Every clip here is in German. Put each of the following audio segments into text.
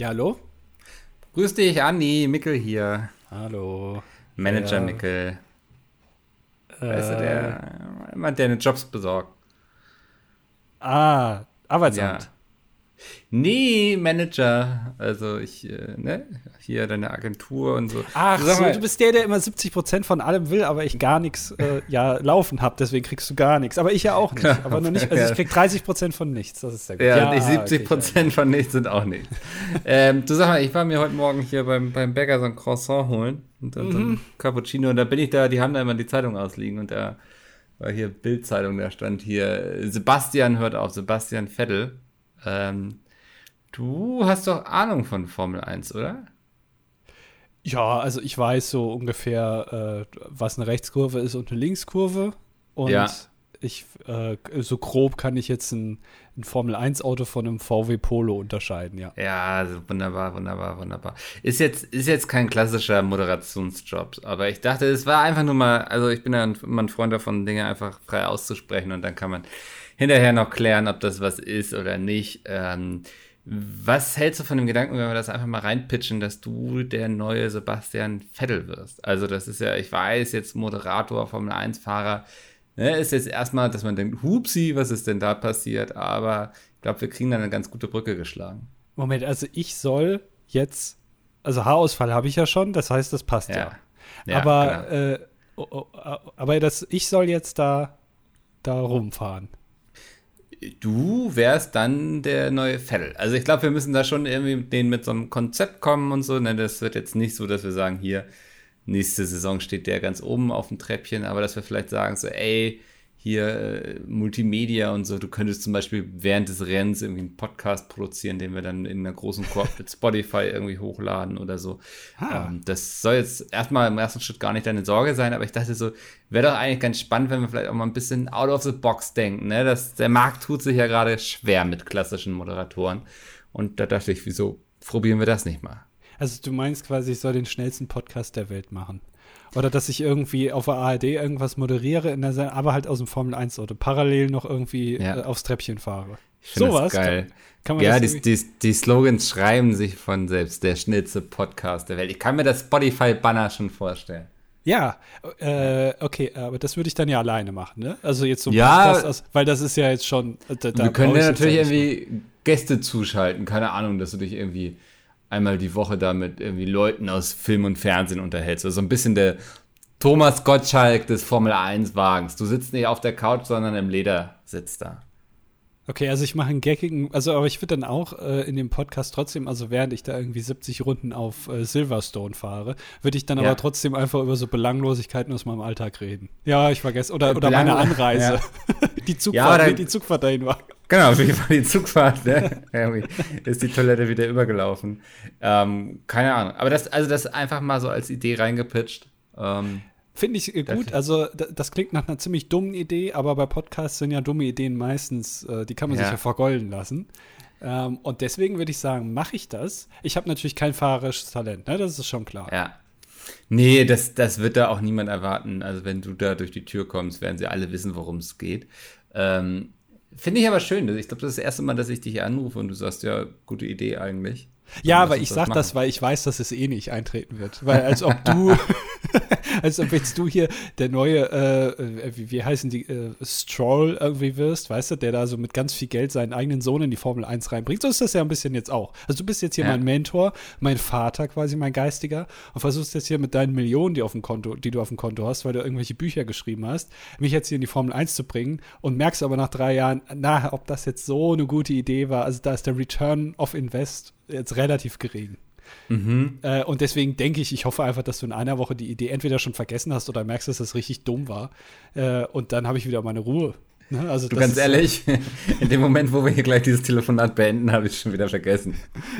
Ja, hallo? Grüß dich, Andi, Mickel hier. Hallo. Manager Ja. Mickel. Äh, Weißt du, der, jemand, der eine Jobs besorgt. Ah, Arbeitsamt. Ja. Nee, Manager. Also ich, äh, ne, hier deine Agentur und so. Ach so, du bist der, der immer 70% von allem will, aber ich gar nichts äh, ja, laufen habe, deswegen kriegst du gar nichts. Aber ich ja auch nicht. Aber noch nicht, also ich krieg 30% von nichts, das ist sehr gut. Ja, und ich okay, 70 Prozent von nichts sind auch nichts. ähm, du sag mal, ich war mir heute Morgen hier beim, beim Bäcker so ein Croissant holen und dann so Mhm. ein Cappuccino und da bin ich da, die haben da immer die Zeitung ausliegen und da war hier Bildzeitung, da stand hier, Sebastian hört auf, Sebastian Vettel. Ähm, du hast doch Ahnung von Formel 1, oder? Ja, also ich weiß so ungefähr, äh, was eine Rechtskurve ist und eine Linkskurve. Und Ja. ich, äh, so grob kann ich jetzt ein, ein Formel-1-Auto von einem VW Polo unterscheiden, ja. Ja, also wunderbar, wunderbar, wunderbar. Ist jetzt, ist jetzt kein klassischer Moderationsjob, aber ich dachte, es war einfach nur mal, also ich bin ja immer ein Freund davon, Dinge einfach frei auszusprechen und dann kann man hinterher noch klären, ob das was ist oder nicht. Ähm, was hältst du von dem Gedanken, wenn wir das einfach mal reinpitchen, dass du der neue Sebastian Vettel wirst? Also das ist ja, ich weiß, jetzt Moderator, Formel 1-Fahrer, ne, ist jetzt erstmal, dass man denkt, hupsi, was ist denn da passiert? Aber ich glaube, wir kriegen da eine ganz gute Brücke geschlagen. Moment, also ich soll jetzt, also Haarausfall habe ich ja schon, das heißt, das passt ja. Ja. Ja, aber, genau. äh, oh, oh, aber das, ich soll jetzt da, da rumfahren. Du wärst dann der neue Vettel. Also ich glaube, wir müssen da schon irgendwie mit denen mit so einem Konzept kommen und so. Ne, das wird jetzt nicht so, dass wir sagen, hier, nächste Saison steht der ganz oben auf dem Treppchen, aber dass wir vielleicht sagen, so, ey, hier äh, Multimedia und so, du könntest zum Beispiel während des Rennens irgendwie einen Podcast produzieren, den wir dann in einer großen Koop mit Spotify irgendwie hochladen oder so. Ah. Ähm, das soll jetzt erstmal im ersten Schritt gar nicht deine Sorge sein, aber ich dachte so, wäre doch eigentlich ganz spannend, wenn wir vielleicht auch mal ein bisschen out of the box denken. Ne? Das, der Markt tut sich ja gerade schwer mit klassischen Moderatoren. Und da dachte ich, wieso probieren wir das nicht mal? Also du meinst quasi, ich soll den schnellsten Podcast der Welt machen. Oder dass ich irgendwie auf der ARD irgendwas moderiere, in der Sendung, aber halt aus dem Formel-1-Auto, parallel noch irgendwie Ja. äh, aufs Treppchen fahre. Sowas geil. Kann, kann man Ja, das die, die, die Slogans schreiben sich von selbst. Der schnellste Podcast der Welt. Ich kann mir das Spotify-Banner schon vorstellen. Ja, äh, okay, aber das würde ich dann ja alleine machen, ne? Also jetzt so ein Ja. Podcast aus, weil das ist ja jetzt schon. äh, Da, da wir können natürlich ja nicht irgendwie Gäste zuschalten. Keine Ahnung, dass du dich irgendwie einmal die Woche da mit irgendwie Leuten aus Film und Fernsehen unterhältst. Also so ein bisschen der Thomas Gottschalk des Formel 1-Wagens. Du sitzt nicht auf der Couch, sondern im Ledersitz da. Okay, also ich mache einen gaggigen, also aber ich würde dann auch äh, in dem Podcast trotzdem, also während ich da irgendwie 70 Runden auf äh, Silverstone fahre, würde ich dann Ja. aber trotzdem einfach über so Belanglosigkeiten aus meinem Alltag reden. Ja, ich vergesse. Oder, Äh, oder meine Anreise. Ja. die Ja, Zugfahrt, wie dann- die Zugfahrt dahin war. Genau, wie war die Zugfahrt, ne? Ist die Toilette wieder übergelaufen. Ähm, keine Ahnung. Aber das, also das einfach mal so als Idee reingepitcht. Ähm, Finde ich äh, gut. Das- Also, da- das klingt nach einer ziemlich dummen Idee, aber bei Podcasts sind ja dumme Ideen meistens, äh, die kann man sich Ja. ja vergolden lassen. Ähm, und deswegen würde ich sagen, mache ich das. Ich habe natürlich kein fahrerisches Talent, ne? das ist schon klar. ja. Nee, das, das wird da auch niemand erwarten. Also wenn du da durch die Tür kommst, werden sie alle wissen, worum es geht. Ähm, Finde ich aber schön. Ich glaube, das ist das erste Mal, dass ich dich hier anrufe und du sagst, ja, gute Idee eigentlich. Ja, aber ich das sag das, weil ich weiß, dass es eh nicht eintreten wird. Weil als ob du, als ob jetzt du hier der neue, äh, wie, wie heißen die, äh, Stroll irgendwie wirst, weißt du, der da so mit ganz viel Geld seinen eigenen Sohn in die Formel 1 reinbringt. So ist das ja ein bisschen jetzt auch. Also du bist jetzt hier Ja. mein Mentor, mein Vater quasi, mein Geistiger und versuchst jetzt hier mit deinen Millionen, die auf dem Konto, die du auf dem Konto hast, weil du irgendwelche Bücher geschrieben hast, mich jetzt hier in die Formel 1 zu bringen und merkst aber nach drei Jahren, na, ob das jetzt so eine gute Idee war. Also da ist der Return of Invest jetzt relativ gering. Mhm. Äh, und deswegen denke ich, ich hoffe einfach, dass du in einer Woche die Idee entweder schon vergessen hast oder merkst, dass das richtig dumm war. Äh, und dann habe ich wieder meine Ruhe. Ne? Also Du ganz ehrlich, in dem Moment, wo wir hier gleich dieses Telefonat beenden, habe ich es schon wieder vergessen.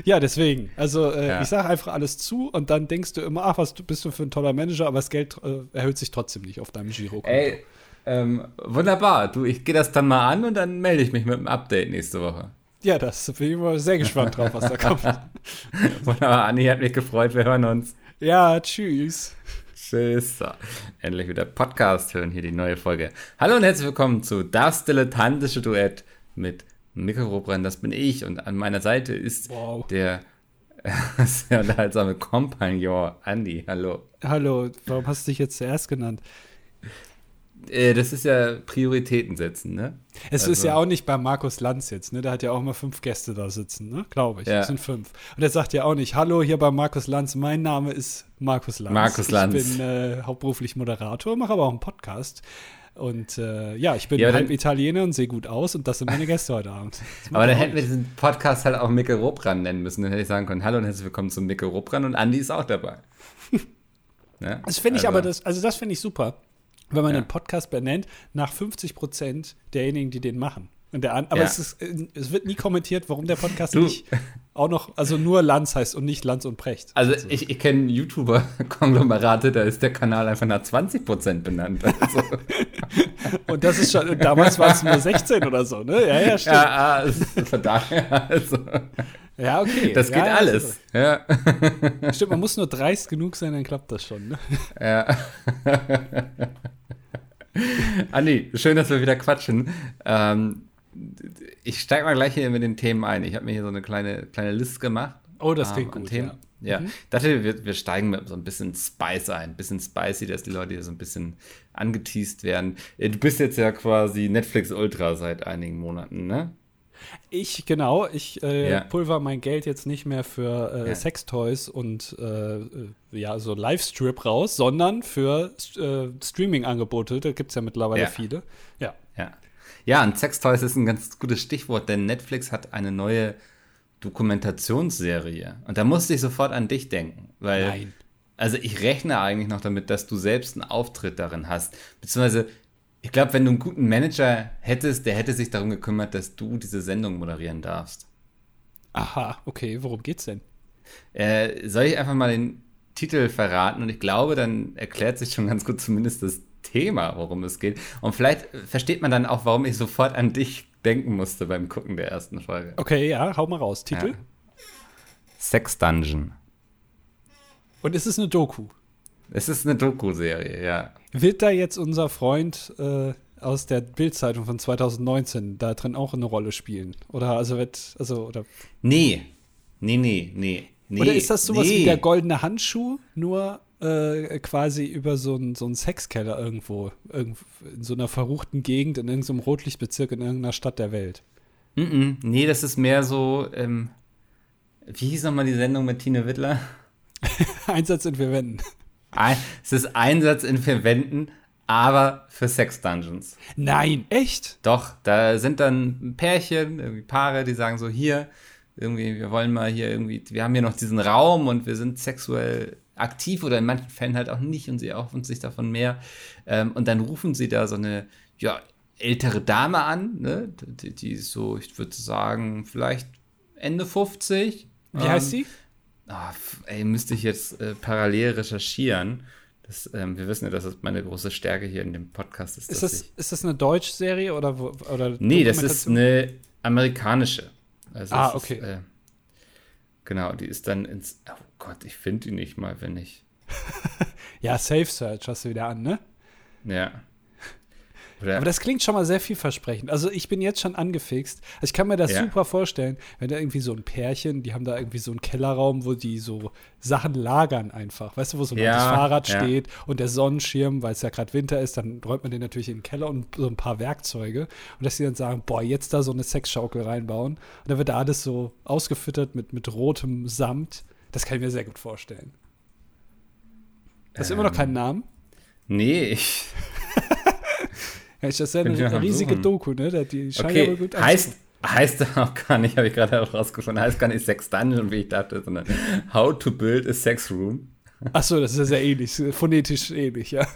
Ja, deswegen. Also äh, Ja. ich sage einfach alles zu und dann denkst du immer, ach, was bist du für ein toller Manager, aber das Geld äh, erhöht sich trotzdem nicht auf deinem Giro. Ey, ähm, wunderbar. Du, ich gehe das dann mal an und dann melde ich mich mit einem Update nächste Woche. Ja, das bin ich mal sehr gespannt drauf, was da kommt. Wunderbar, Anni hat mich gefreut. Wir hören uns. Ja, tschüss. Tschüss. So, endlich wieder Podcast hören, hier die neue Folge. Hallo und herzlich willkommen zu Das Dilettantische Duett mit Mikro Robrennen. Das bin ich und an meiner Seite ist Wow. der sehr unterhaltsame Kompagnon, Andi, hallo. Hallo, warum hast du dich jetzt zuerst genannt? Äh, das ist ja Prioritäten setzen, ne? Es also. ist ja auch nicht bei Markus Lanz jetzt, ne? Der hat ja auch mal fünf Gäste da sitzen, ne? Glaube ich. Ja. Das sind fünf. Und er sagt ja auch nicht, hallo, hier bei Markus Lanz, mein Name ist Markus Lanz. Markus Lanz. Ich bin äh, hauptberuflich Moderator, mache aber auch einen Podcast. Und äh, ja, ich bin ja, halb Italiener und sehe gut aus und das sind meine Gäste heute Abend. Aber dann hätten wir diesen Podcast halt auch Mikkel Robran nennen müssen. Dann hätte ich sagen können, hallo und herzlich willkommen zum Mikkel Robran und Andi ist auch dabei. ne? Das finde ich also. aber, das, also das finde ich super wenn man ja. den Podcast benennt, nach 50 Prozent derjenigen, die den machen. Der, aber ja. es, ist, es, wird nie kommentiert, warum der Podcast du. nicht auch noch, also nur Lanz heißt und nicht Lanz und Precht. Also, also. ich, ich kenne YouTuber-Konglomerate, da ist der Kanal einfach nach 20 Prozent benannt. Also. und das ist schon, damals war es nur 16 oder so, ne? Ja, ja, stimmt. Ja, ah, von daher, also. Ja, okay. Das geht ja, alles. Ja. Stimmt, man muss nur dreist genug sein, dann klappt das schon. Ne? Ja. Andi, schön, dass wir wieder quatschen. Ähm, ich steige mal gleich hier mit den Themen ein. Ich habe mir hier so eine kleine, kleine Liste gemacht. Oh, das klingt ähm, gut. Themen. Ja, ja. Mhm. dachte, wir, wir steigen mit so ein bisschen Spice ein. Ein bisschen spicy, dass die Leute hier so ein bisschen angeteased werden. Äh, du bist jetzt ja quasi Netflix Ultra seit einigen Monaten, ne? Ich, genau, ich äh, ja. pulver mein Geld jetzt nicht mehr für äh, ja. Sextoys und äh, ja, so Livestrip raus, sondern für äh, Streaming-Angebote. Da gibt es ja mittlerweile ja. viele. Ja. ja. Ja, und Sextoys ist ein ganz gutes Stichwort, denn Netflix hat eine neue Dokumentationsserie. Und da musste ich sofort an dich denken, weil. Nein. Also ich rechne eigentlich noch damit, dass du selbst einen Auftritt darin hast. Beziehungsweise ich glaube, wenn du einen guten Manager hättest, der hätte sich darum gekümmert, dass du diese Sendung moderieren darfst. Aha, okay, worum geht's denn? Äh, soll ich einfach mal den Titel verraten? Und ich glaube, dann erklärt sich schon ganz gut zumindest das Thema, worum es geht. Und vielleicht versteht man dann auch, warum ich sofort an dich denken musste beim Gucken der ersten Folge. Okay, ja, hau mal raus. Titel? Ja. Sex Dungeon. Und ist es eine Doku? Es ist eine Doku-Serie, ja. Wird da jetzt unser Freund äh, aus der Bildzeitung von 2019 da drin auch eine Rolle spielen? Oder also wird, also, oder. Nee. Nee, nee, nee. nee oder ist das sowas nee. wie der goldene Handschuh, nur äh, quasi über so einen so Sexkeller irgendwo, irgendwo, in so einer verruchten Gegend, in irgendeinem Rotlichtbezirk in irgendeiner Stadt der Welt? Mm, -mm. Nee, das ist mehr so, ähm, wie hieß nochmal die Sendung mit Tine Wittler? Einsatz in vier Wänden. Ein, es ist Einsatz in vier Wänden, aber für Sex Dungeons. Nein, echt? Doch, da sind dann Pärchen, irgendwie Paare, die sagen so, hier, irgendwie, wir wollen mal hier irgendwie, wir haben hier noch diesen Raum und wir sind sexuell aktiv oder in manchen Fällen halt auch nicht und sie erhoffen sich davon mehr. Ähm, und dann rufen sie da so eine, ja, ältere Dame an, ne? die, die ist so, ich würde sagen, vielleicht Ende 50. Wie ähm, heißt sie? Oh, ey, müsste ich jetzt äh, parallel recherchieren. Das, ähm, wir wissen ja, dass das meine große Stärke hier in dem Podcast ist. Ist, das, ist das eine Deutsch-Serie oder, oder Nee, das ist eine amerikanische. Also ah, okay. Ist, äh, genau, die ist dann ins. Oh Gott, ich finde die nicht mal, wenn ich. ja, Safe Search hast du wieder an, ne? Ja. Oder Aber das klingt schon mal sehr vielversprechend. Also ich bin jetzt schon angefixt. Also ich kann mir das ja. super vorstellen, wenn da irgendwie so ein Pärchen, die haben da irgendwie so einen Kellerraum, wo die so Sachen lagern einfach. Weißt du, wo so ein ja, Fahrrad ja. steht und der Sonnenschirm, weil es ja gerade Winter ist, dann räumt man den natürlich in den Keller und so ein paar Werkzeuge. Und dass sie dann sagen, boah, jetzt da so eine Sexschaukel reinbauen. Und dann wird da alles so ausgefüttert mit, mit rotem Samt. Das kann ich mir sehr gut vorstellen. Hast du ähm, immer noch keinen ähm, Namen? Nee, ich. Ja, ist das ja eine riesige suchen. Doku, ne? Die scheint okay. aber gut heißt, heißt auch gar nicht, habe ich gerade herausgefunden, heißt gar nicht Sex Dungeon, wie ich dachte, sondern How to Build a Sex Room. Achso, das ist ja sehr ähnlich, phonetisch ähnlich, ja.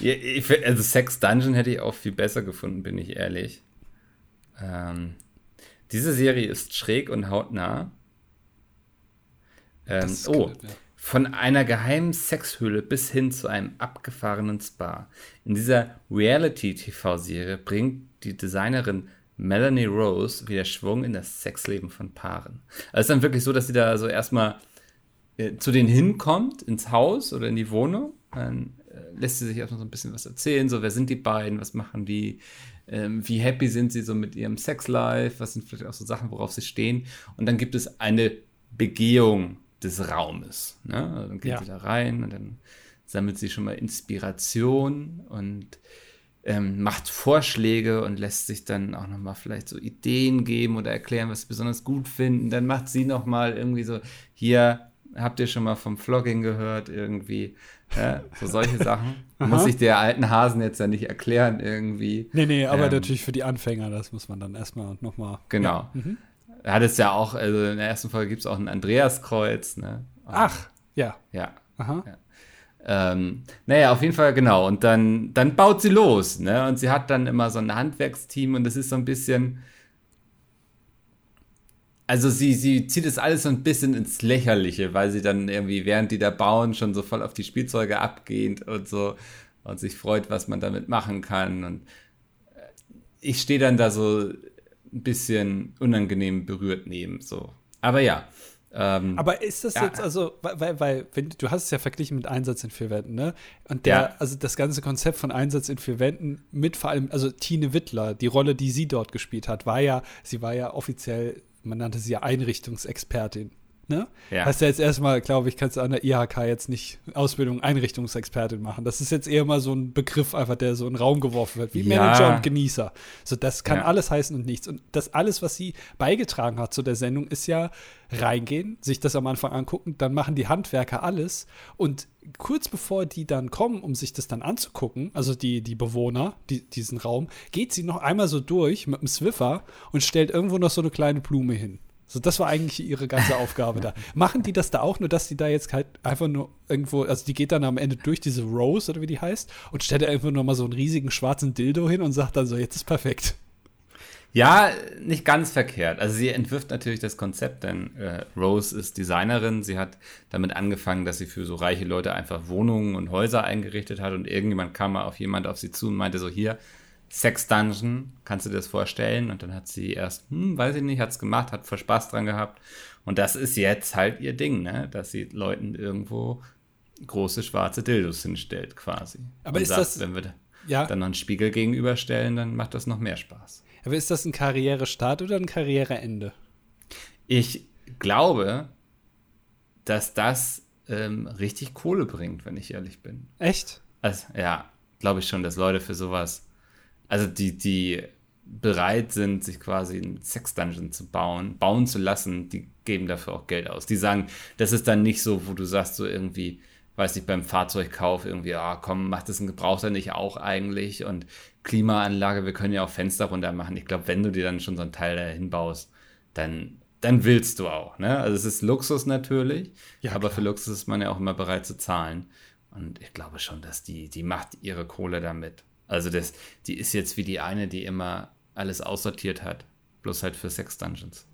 ja ich, also Sex Dungeon hätte ich auch viel besser gefunden, bin ich ehrlich. Ähm, diese Serie ist schräg und hautnah. Ähm, oh, gut, ja. Von einer geheimen Sexhöhle bis hin zu einem abgefahrenen Spa. In dieser Reality-TV-Serie bringt die Designerin Melanie Rose wieder Schwung in das Sexleben von Paaren. Also es ist dann wirklich so, dass sie da so erstmal äh, zu denen hinkommt, ins Haus oder in die Wohnung. Dann äh, lässt sie sich erstmal so ein bisschen was erzählen, so wer sind die beiden, was machen die, ähm, wie happy sind sie so mit ihrem Sexlife, was sind vielleicht auch so Sachen, worauf sie stehen. Und dann gibt es eine Begehung des Raumes. Ne? Also dann geht Ja. sie da rein und dann sammelt sie schon mal Inspiration und ähm, macht Vorschläge und lässt sich dann auch nochmal vielleicht so Ideen geben oder erklären, was sie besonders gut finden. Dann macht sie nochmal irgendwie so, hier, habt ihr schon mal vom Vlogging gehört irgendwie? Ja, so solche Sachen. Muss ich der alten Hasen jetzt ja nicht erklären irgendwie. Nee, nee, aber Ähm, natürlich für die Anfänger, das muss man dann erstmal nochmal. Genau. Er hat es ja auch, also in der ersten Folge gibt es auch ein Andreaskreuz, ne? Und- Ach, ja. Ja. Aha. Ähm, naja, auf jeden Fall, genau. Und dann, dann baut sie los, ne? Und sie hat dann immer so ein Handwerksteam und das ist so ein bisschen. Also sie, sie zieht es alles so ein bisschen ins Lächerliche, weil sie dann irgendwie, während die da bauen, schon so voll auf die Spielzeuge abgeht und so und sich freut, was man damit machen kann. Und ich stehe dann da so ein bisschen unangenehm berührt neben, so. Aber ja. Ähm, Aber ist das Ja. jetzt, also, weil, weil, weil wenn, du hast es ja verglichen mit Einsatz in vier Wänden, ne? Und der, Ja. also das ganze Konzept von Einsatz in vier Wänden mit vor allem, also Tine Wittler, die Rolle, die sie dort gespielt hat, war ja, sie war ja offiziell, man nannte sie ja Einrichtungsexpertin. Ne? Ja. Hast ja jetzt erstmal, glaube ich, kannst du an der IHK jetzt nicht Ausbildung Einrichtungsexpertin machen. Das ist jetzt eher mal so ein Begriff, einfach der so in den Raum geworfen wird, wie Ja. Manager und Genießer. So, das kann Ja. alles heißen und nichts. Und das alles, was sie beigetragen hat zu der Sendung, ist ja reingehen, sich das am Anfang angucken, dann machen die Handwerker alles. Und kurz bevor die dann kommen, um sich das dann anzugucken, also die, die Bewohner, die, diesen Raum, geht sie noch einmal so durch mit dem Swiffer und stellt irgendwo noch so eine kleine Blume hin. So, das war eigentlich ihre ganze Aufgabe da. Machen die das da auch, nur dass die da jetzt halt einfach nur irgendwo, also die geht dann am Ende durch diese Rose oder wie die heißt und stellt einfach nur mal so einen riesigen schwarzen Dildo hin und sagt dann so, jetzt ist perfekt. Ja, nicht ganz verkehrt. Also sie entwirft natürlich das Konzept, denn äh, Rose ist Designerin. Sie hat damit angefangen, dass sie für so reiche Leute einfach Wohnungen und Häuser eingerichtet hat und irgendjemand kam mal auf jemand auf sie zu und meinte so, hier, Sex Dungeon, kannst du dir das vorstellen? Und dann hat sie erst, hm, weiß ich nicht, hat's gemacht, hat voll Spaß dran gehabt. Und das ist jetzt halt ihr Ding, ne? Dass sie Leuten irgendwo große schwarze Dildos hinstellt, quasi. Aber und ist sagt, das- wenn wir Ja, dann noch einen Spiegel gegenüberstellen, dann macht das noch mehr Spaß. aber ist das ein Karrierestart oder ein Karriereende? Ich glaube, dass das ähm, richtig Kohle bringt, wenn ich ehrlich bin. Echt? Also, ja, glaube ich schon, dass Leute für sowas, also die, die bereit sind, sich quasi einen Sex-Dungeon zu bauen, bauen zu lassen, die geben dafür auch Geld aus. Die sagen, das ist dann nicht so, wo du sagst, so irgendwie, weiß ich, beim Fahrzeugkauf irgendwie, ah, komm, macht das ein Gebrauchter nicht auch eigentlich und Klimaanlage, wir können ja auch Fenster runter machen. Ich glaube, wenn du dir dann schon so ein Teil dahin baust, dann, dann willst du auch, ne? Also es ist Luxus natürlich, Ja, aber klar. für Luxus ist man ja auch immer bereit zu zahlen. Und ich glaube schon, dass die, die macht ihre Kohle damit. Also das, die ist jetzt wie die eine, die immer alles aussortiert hat. Bloß halt für Sex Dungeons.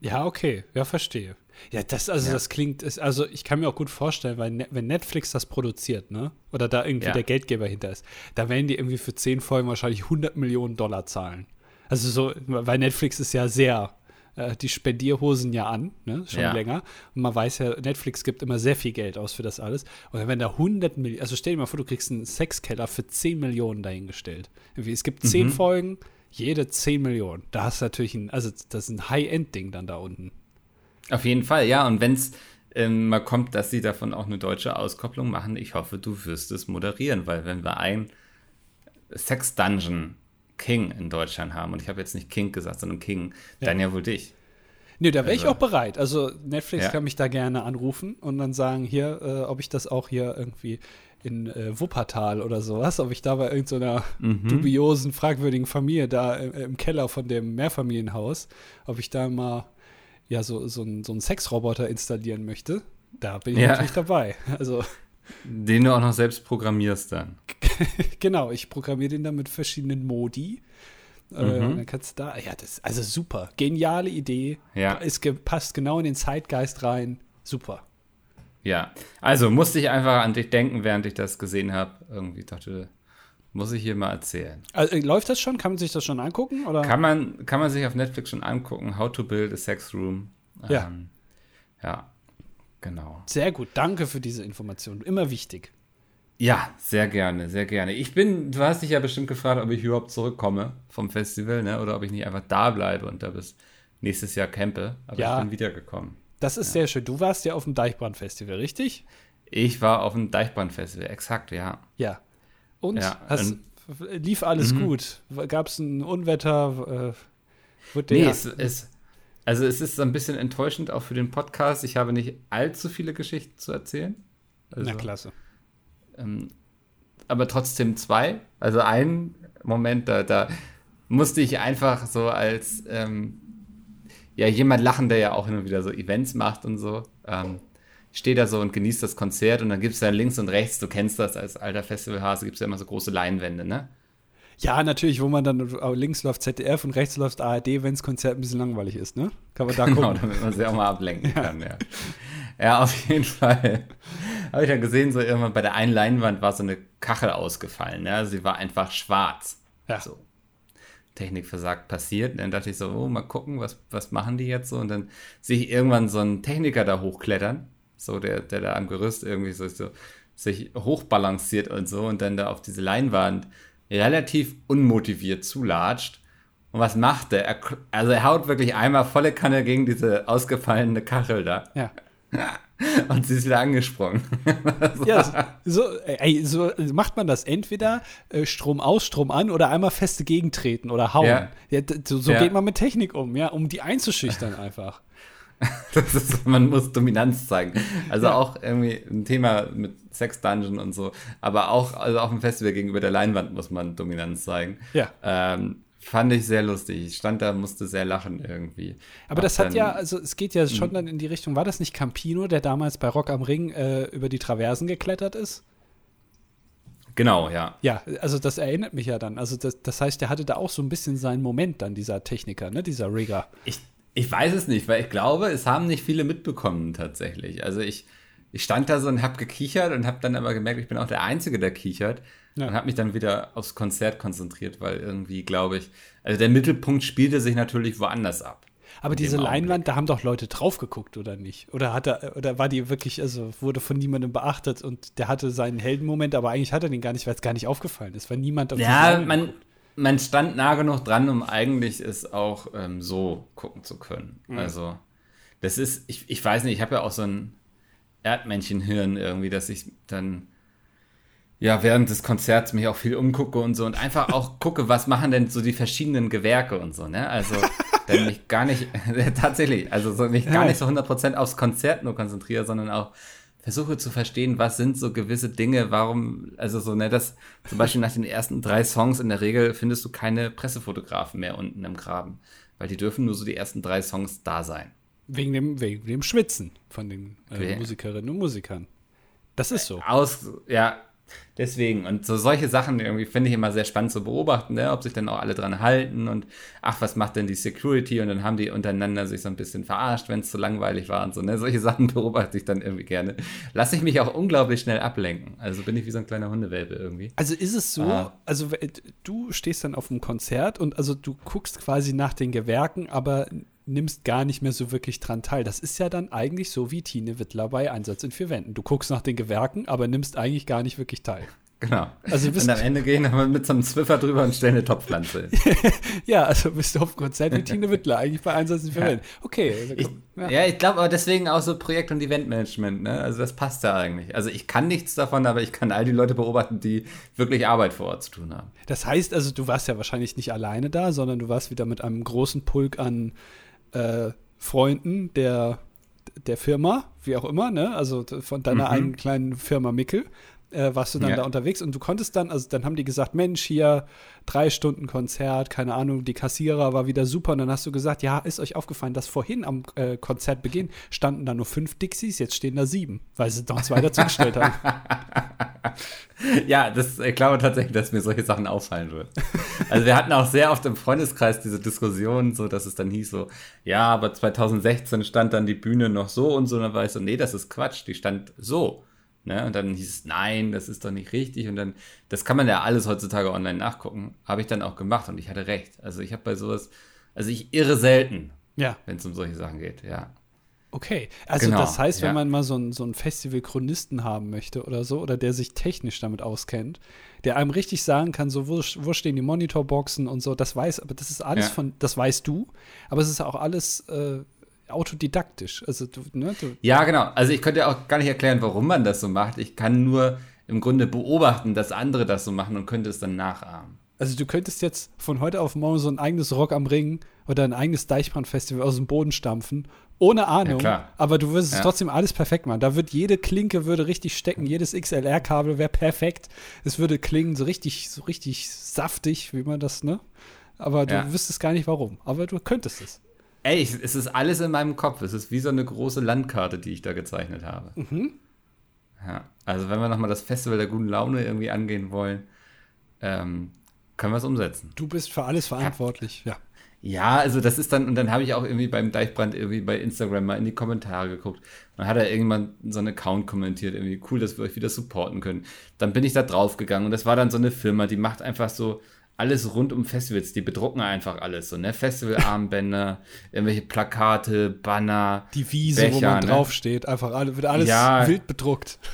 Ja, okay, ja, verstehe. Ja, das, also Ja. das klingt, ist, also ich kann mir auch gut vorstellen, weil ne, wenn Netflix das produziert, ne, oder da irgendwie Ja. der Geldgeber hinter ist, da werden die irgendwie für zehn Folgen wahrscheinlich 100 Millionen Dollar zahlen. Also so, weil Netflix ist ja sehr, äh, die Spendierhosen ja an, ne, schon Ja. länger. Und man weiß ja, Netflix gibt immer sehr viel Geld aus für das alles. Und wenn da 100 Millionen, also stell dir mal vor, du kriegst einen Sexkeller für 10 Millionen dahingestellt. Es gibt 10 Folgen, jede 10 Millionen. Da hast du natürlich ein, also das ist ein High-End-Ding dann da unten. Auf jeden Fall, ja. Und wenn es ähm, mal kommt, dass sie davon auch eine deutsche Auskopplung machen, ich hoffe, du wirst es moderieren, weil wenn wir ein Sex Dungeon King in Deutschland haben, und ich habe jetzt nicht King gesagt, sondern King, dann ja wohl dich. Nee, da wäre ich Also- auch bereit. Also Netflix Ja. kann mich da gerne anrufen und dann sagen, hier, äh, ob ich das auch hier irgendwie in äh, Wuppertal oder sowas, ob ich da bei irgendeiner Mhm. dubiosen, fragwürdigen Familie da im, im Keller von dem Mehrfamilienhaus, ob ich da mal ja so, so, ein, so einen Sexroboter installieren möchte. Da bin ich Ja. natürlich dabei. Also Den du auch noch selbst programmierst dann. genau, ich programmiere den dann mit verschiedenen Modi. Äh, Mhm. dann kannst du da, ja, das also super, geniale Idee. Ja. Es passt genau in den Zeitgeist rein. Super. Ja, also musste ich einfach an dich denken, während ich das gesehen habe. Irgendwie dachte, muss ich hier mal erzählen. Also, äh, läuft das schon? Kann man sich das schon angucken? Oder? Kann man, kann man sich auf Netflix schon angucken, How to Build a Sex Room. Ja. Ähm, ja, genau. Sehr gut, danke für diese Information. Immer wichtig. Ja, sehr gerne, sehr gerne. Ich bin, du hast dich ja bestimmt gefragt, ob ich überhaupt zurückkomme vom Festival, ne? Oder ob ich nicht einfach da bleibe und da bis nächstes Jahr campe. Aber Ja. ich bin wiedergekommen. Das ist ja. sehr schön. Du warst ja auf dem Deichbrand-Festival, richtig? Ich war auf dem Deichbrand-Festival, exakt, ja. Ja. Und ja, hast, lief alles mhm. gut? Gab es ein Unwetter? Äh, nee, es, es, also es ist ein bisschen enttäuschend auch für den Podcast. Ich habe nicht allzu viele Geschichten zu erzählen. Also, Na, klasse. Ähm, aber trotzdem zwei. Also ein Moment, da, da musste ich einfach so als ähm, ja, jemand lachen, der ja auch hin und wieder so Events macht und so. Ähm, stehe da so und genieße das Konzert und dann gibt es da links und rechts, du kennst das als alter Festivalhase, gibt es ja immer so große Leinwände, ne? Ja, natürlich, wo man dann links läuft ZDF und rechts läuft ARD, wenn das Konzert ein bisschen langweilig ist, ne? Kann man da genau, gucken. damit man sich auch mal ablenken ja. kann, ja. Ja, auf jeden Fall. Habe ich ja gesehen, so irgendwann bei der einen Leinwand war so eine Kachel ausgefallen, ne? Also sie war einfach schwarz. Ja. So. Technik versagt passiert. Und dann dachte ich so, oh, mal gucken, was, was machen die jetzt so? Und dann sehe ich irgendwann so einen Techniker da hochklettern, so der, der da am Gerüst irgendwie so, so sich hochbalanciert und so und dann da auf diese Leinwand relativ unmotiviert zulatscht. Und was macht er? er? Also er haut wirklich einmal volle Kanne gegen diese ausgefallene Kachel da. Ja. Und sie ist wieder angesprungen. ja, so, ey, so macht man das entweder äh, Strom aus, Strom an oder einmal feste gegentreten oder hauen. Ja. ja so, so ja. geht man mit Technik um, ja, um die einzuschüchtern einfach. Ist, man muss Dominanz zeigen. Also ja. auch irgendwie ein Thema mit Sex Dungeon und so, aber auch, also auch im Festival gegenüber der Leinwand muss man Dominanz zeigen. Ja. Ähm, Fand ich sehr lustig. Ich stand da, musste sehr lachen irgendwie. Aber das hat ja, also es geht ja schon hm. dann in die Richtung, war das nicht Campino, der damals bei Rock am Ring äh, über die Traversen geklettert ist? Genau, ja. Ja, also das erinnert mich ja dann. Also das, das heißt, der hatte da auch so ein bisschen seinen Moment dann, dieser Techniker, ne, dieser Rigger. Ich, ich weiß es nicht, weil ich glaube, es haben nicht viele mitbekommen tatsächlich. Also ich, ich stand da so und habe gekichert und habe dann aber gemerkt, ich bin auch der Einzige, der kichert. Ja. Und habe mich dann wieder aufs Konzert konzentriert, weil irgendwie, glaube ich, also der Mittelpunkt spielte sich natürlich woanders ab. Aber diese Leinwand, da haben doch Leute drauf geguckt, oder nicht? Oder hat er, oder war die wirklich, also wurde von niemandem beachtet und der hatte seinen Heldenmoment, aber eigentlich hat er den gar nicht, weil es gar nicht aufgefallen ist, weil niemand auf Ja, man, man stand nah genug dran, um eigentlich es auch ähm, so gucken zu können. Mhm. Also, das ist, ich, ich weiß nicht, ich habe ja auch so ein Erdmännchenhirn irgendwie, dass ich dann ja, während des Konzerts mich auch viel umgucke und so und einfach auch gucke, was machen denn so die verschiedenen Gewerke und so, ne? Also, dann mich gar nicht, tatsächlich, also so mich gar nicht so 100% aufs Konzert nur konzentriere, sondern auch versuche zu verstehen, was sind so gewisse Dinge, warum, also so, ne, das, zum Beispiel nach den ersten drei Songs in der Regel findest du keine Pressefotografen mehr unten im Graben, weil die dürfen nur so die ersten drei Songs da sein. Wegen dem, wegen dem Schwitzen von den äh, Musikerinnen und Musikern. Das ist so. Aus, ja, Deswegen, und so solche Sachen irgendwie finde ich immer sehr spannend zu beobachten, ne? ob sich dann auch alle dran halten und ach, was macht denn die Security? Und dann haben die untereinander sich so ein bisschen verarscht, wenn es zu langweilig war und so. Ne? Solche Sachen beobachte ich dann irgendwie gerne. Lasse ich mich auch unglaublich schnell ablenken. Also bin ich wie so ein kleiner Hundewelpe irgendwie. Also ist es so, ah. also du stehst dann auf einem Konzert und also du guckst quasi nach den Gewerken, aber nimmst gar nicht mehr so wirklich dran teil. Das ist ja dann eigentlich so wie Tine Wittler bei Einsatz in vier Wänden. Du guckst nach den Gewerken, aber nimmst eigentlich gar nicht wirklich teil. Genau. Also und am Ende gehen wir mit so einem Zwiffer drüber und stellen eine Topfpflanze. ja, also bist du auf Konzert wie Tine Wittler, eigentlich bei Einsatz in vier ja. Wänden. Okay. Also ich, ja. ja. ich glaube aber deswegen auch so Projekt- und Eventmanagement, ne? Also das passt ja eigentlich. Also ich kann nichts davon, aber ich kann all die Leute beobachten, die wirklich Arbeit vor Ort zu tun haben. Das heißt also, du warst ja wahrscheinlich nicht alleine da, sondern du warst wieder mit einem großen Pulk an äh, Freunden der, der Firma, wie auch immer, ne? also von deiner mhm. eigenen kleinen Firma Mickel, äh, warst du dann ja. da unterwegs und du konntest dann, also dann haben die gesagt, Mensch, hier drei Stunden Konzert, keine Ahnung, die Kassierer war wieder super und dann hast du gesagt, ja, ist euch aufgefallen, dass vorhin am äh, Konzertbeginn standen da nur fünf Dixies, jetzt stehen da sieben, weil sie noch zwei dazugestellt haben. ja, das, ich glaube tatsächlich, dass mir solche Sachen auffallen würden. Also wir hatten auch sehr oft im Freundeskreis diese Diskussion, so dass es dann hieß so, ja, aber 2016 stand dann die Bühne noch so und so, und dann war ich so, nee, das ist Quatsch, die stand so. Ne? Und dann hieß es, nein, das ist doch nicht richtig. Und dann, das kann man ja alles heutzutage online nachgucken. Habe ich dann auch gemacht und ich hatte recht. Also ich habe bei sowas, also ich irre selten, ja. wenn es um solche Sachen geht, ja. Okay, also genau, das heißt, wenn ja. man mal so einen so Festival-Chronisten haben möchte oder so, oder der sich technisch damit auskennt, der einem richtig sagen kann, so wo, wo stehen die Monitorboxen und so, das weiß, aber das ist alles ja. von, das weißt du, aber es ist auch alles äh, autodidaktisch. Also du, ne, du Ja, genau. Also ich könnte auch gar nicht erklären, warum man das so macht. Ich kann nur im Grunde beobachten, dass andere das so machen und könnte es dann nachahmen. Also du könntest jetzt von heute auf morgen so ein eigenes Rock am Ring oder ein eigenes Deichbrandfestival aus dem Boden stampfen, ohne Ahnung, klar. aber du würdest es Ja. trotzdem alles perfekt machen. Da wird jede Klinke würde richtig stecken, jedes XLR-Kabel wäre perfekt. Es würde klingen so richtig, so richtig saftig, wie man das, ne? Aber du Ja. wüsstest gar nicht warum. Aber du könntest es. Ey, es ist alles in meinem Kopf. Es ist wie so eine große Landkarte, die ich da gezeichnet habe. Ja, also wenn wir nochmal das Festival der guten Laune irgendwie angehen wollen, ähm, können wir es umsetzen. Du bist für alles verantwortlich, ja. Ja, also das ist dann, und dann habe ich auch irgendwie beim Deichbrand irgendwie bei Instagram mal in die Kommentare geguckt. Dann hat er irgendwann so einen Account kommentiert, irgendwie cool, dass wir euch wieder supporten können. Dann bin ich da drauf gegangen und das war dann so eine Firma, die macht einfach so alles rund um Festivals, die bedrucken einfach alles, so, ne? Festivalarmbänder, irgendwelche Plakate, Banner. Die Wiese, wo Becher, man ne? draufsteht, einfach alle, wird alles Ja. wild bedruckt.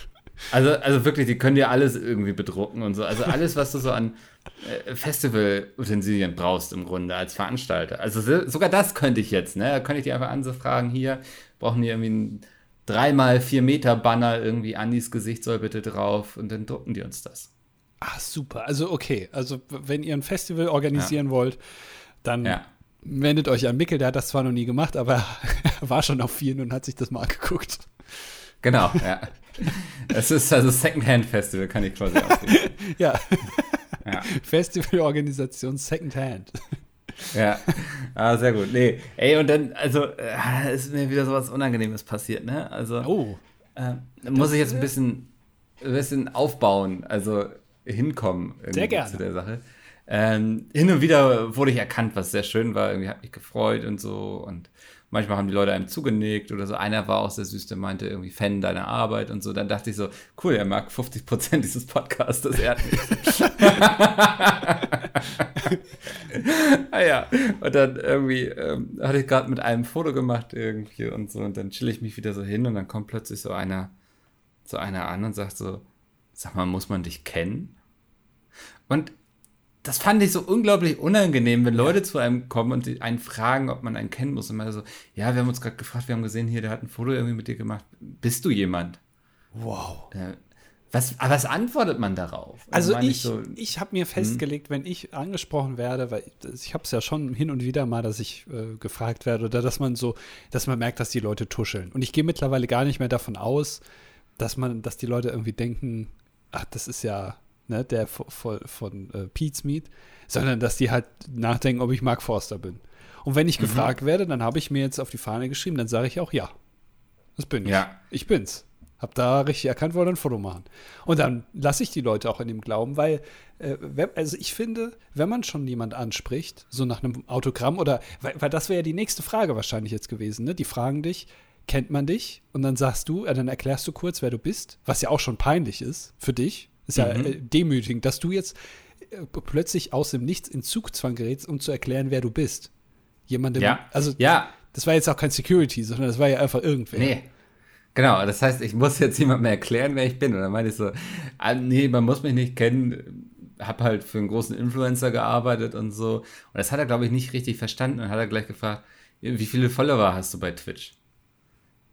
Also, also wirklich, die können dir alles irgendwie bedrucken und so. Also alles, was du so an äh, Festivalutensilien brauchst im Grunde als Veranstalter. Also so, sogar das könnte ich jetzt, ne? Da könnte ich die einfach an so fragen, hier, brauchen die irgendwie einen 3 x 4 Meter Banner irgendwie, Andis Gesicht soll bitte drauf und dann drucken die uns das. Ah, super. Also okay, also wenn ihr ein Festival organisieren wollt, dann Ja. wendet euch an Mickel, der hat das zwar noch nie gemacht, aber er war schon auf vielen und hat sich das mal angeguckt. Genau, ja. Es ist also Secondhand Festival, kann ich quasi ausdrücken. Ja, Ja. Festivalorganisation Secondhand. Ja, ah, sehr gut. Nee, ey, und dann, also, äh, ist mir wieder sowas Unangenehmes passiert, ne? Also, Oh, äh, muss ich jetzt ein bisschen, ein bisschen aufbauen, also hinkommen irgendwie Sehr gerne. zu der Sache. Ähm, hin und wieder wurde ich erkannt, was sehr schön war. Irgendwie hat mich gefreut und so. Und manchmal haben die Leute einem zugenickt oder so. Einer war auch sehr süß, der meinte irgendwie Fan deiner Arbeit und so. Dann dachte ich so, cool, er mag 50 Prozent dieses Podcasts, das ehrt mich. ah ja, und dann irgendwie ähm, hatte ich gerade mit einem ein Foto gemacht irgendwie und so. Und dann chill ich mich wieder so hin und dann kommt plötzlich so einer, so einer an und sagt so, sag mal, muss man dich kennen? Und das fand ich so unglaublich unangenehm, wenn Leute zu einem kommen und einen fragen, ob man einen kennen muss. Und man so, ja, wir haben uns gerade gefragt, wir haben gesehen, hier, der hat ein Foto irgendwie mit dir gemacht. Bist du jemand? wow. Äh, was, aber was antwortet man darauf? Also meine ich, so, ich habe mir festgelegt, wenn ich angesprochen werde, weil ich habe es ja schon hin und wieder mal, dass ich äh, gefragt werde oder dass man so, dass man merkt, dass die Leute tuscheln. Und ich gehe mittlerweile gar nicht mehr davon aus, dass man, dass die Leute irgendwie denken, ach, das ist ja ne, der von, von, von äh, Pete's Meat, sondern dass die halt nachdenken, ob ich Mark Forster bin. Und wenn ich Mhm. gefragt werde, dann habe ich mir jetzt auf die Fahne geschrieben, dann sage ich auch ja. Das bin ich. Ja. Ich bin's. Hab da richtig erkannt, wollte ein Foto machen. Und dann lasse ich die Leute auch in dem Glauben, weil, äh, wenn, also ich finde, wenn man schon jemand anspricht, so nach einem Autogramm oder, weil, weil das wäre ja die nächste Frage wahrscheinlich jetzt gewesen, ne? Die fragen dich, kennt man dich? Und dann sagst du, äh, dann erklärst du kurz, wer du bist, was ja auch schon peinlich ist für dich. Ist ja Mhm. äh, demütigend, dass du jetzt äh, plötzlich aus dem Nichts in Zugzwang gerätst, um zu erklären, wer du bist. Jemandem, Ja. also ja, das war jetzt auch kein Security, sondern das war ja einfach irgendwer. nee. Genau, das heißt, ich muss jetzt jemandem erklären, wer ich bin. Und dann meinte ich so, ah, nee, man muss mich nicht kennen. Hab halt für einen großen Influencer gearbeitet und so. Und das hat er, glaube ich, nicht richtig verstanden. Und hat er gleich gefragt, wie viele Follower hast du bei Twitch?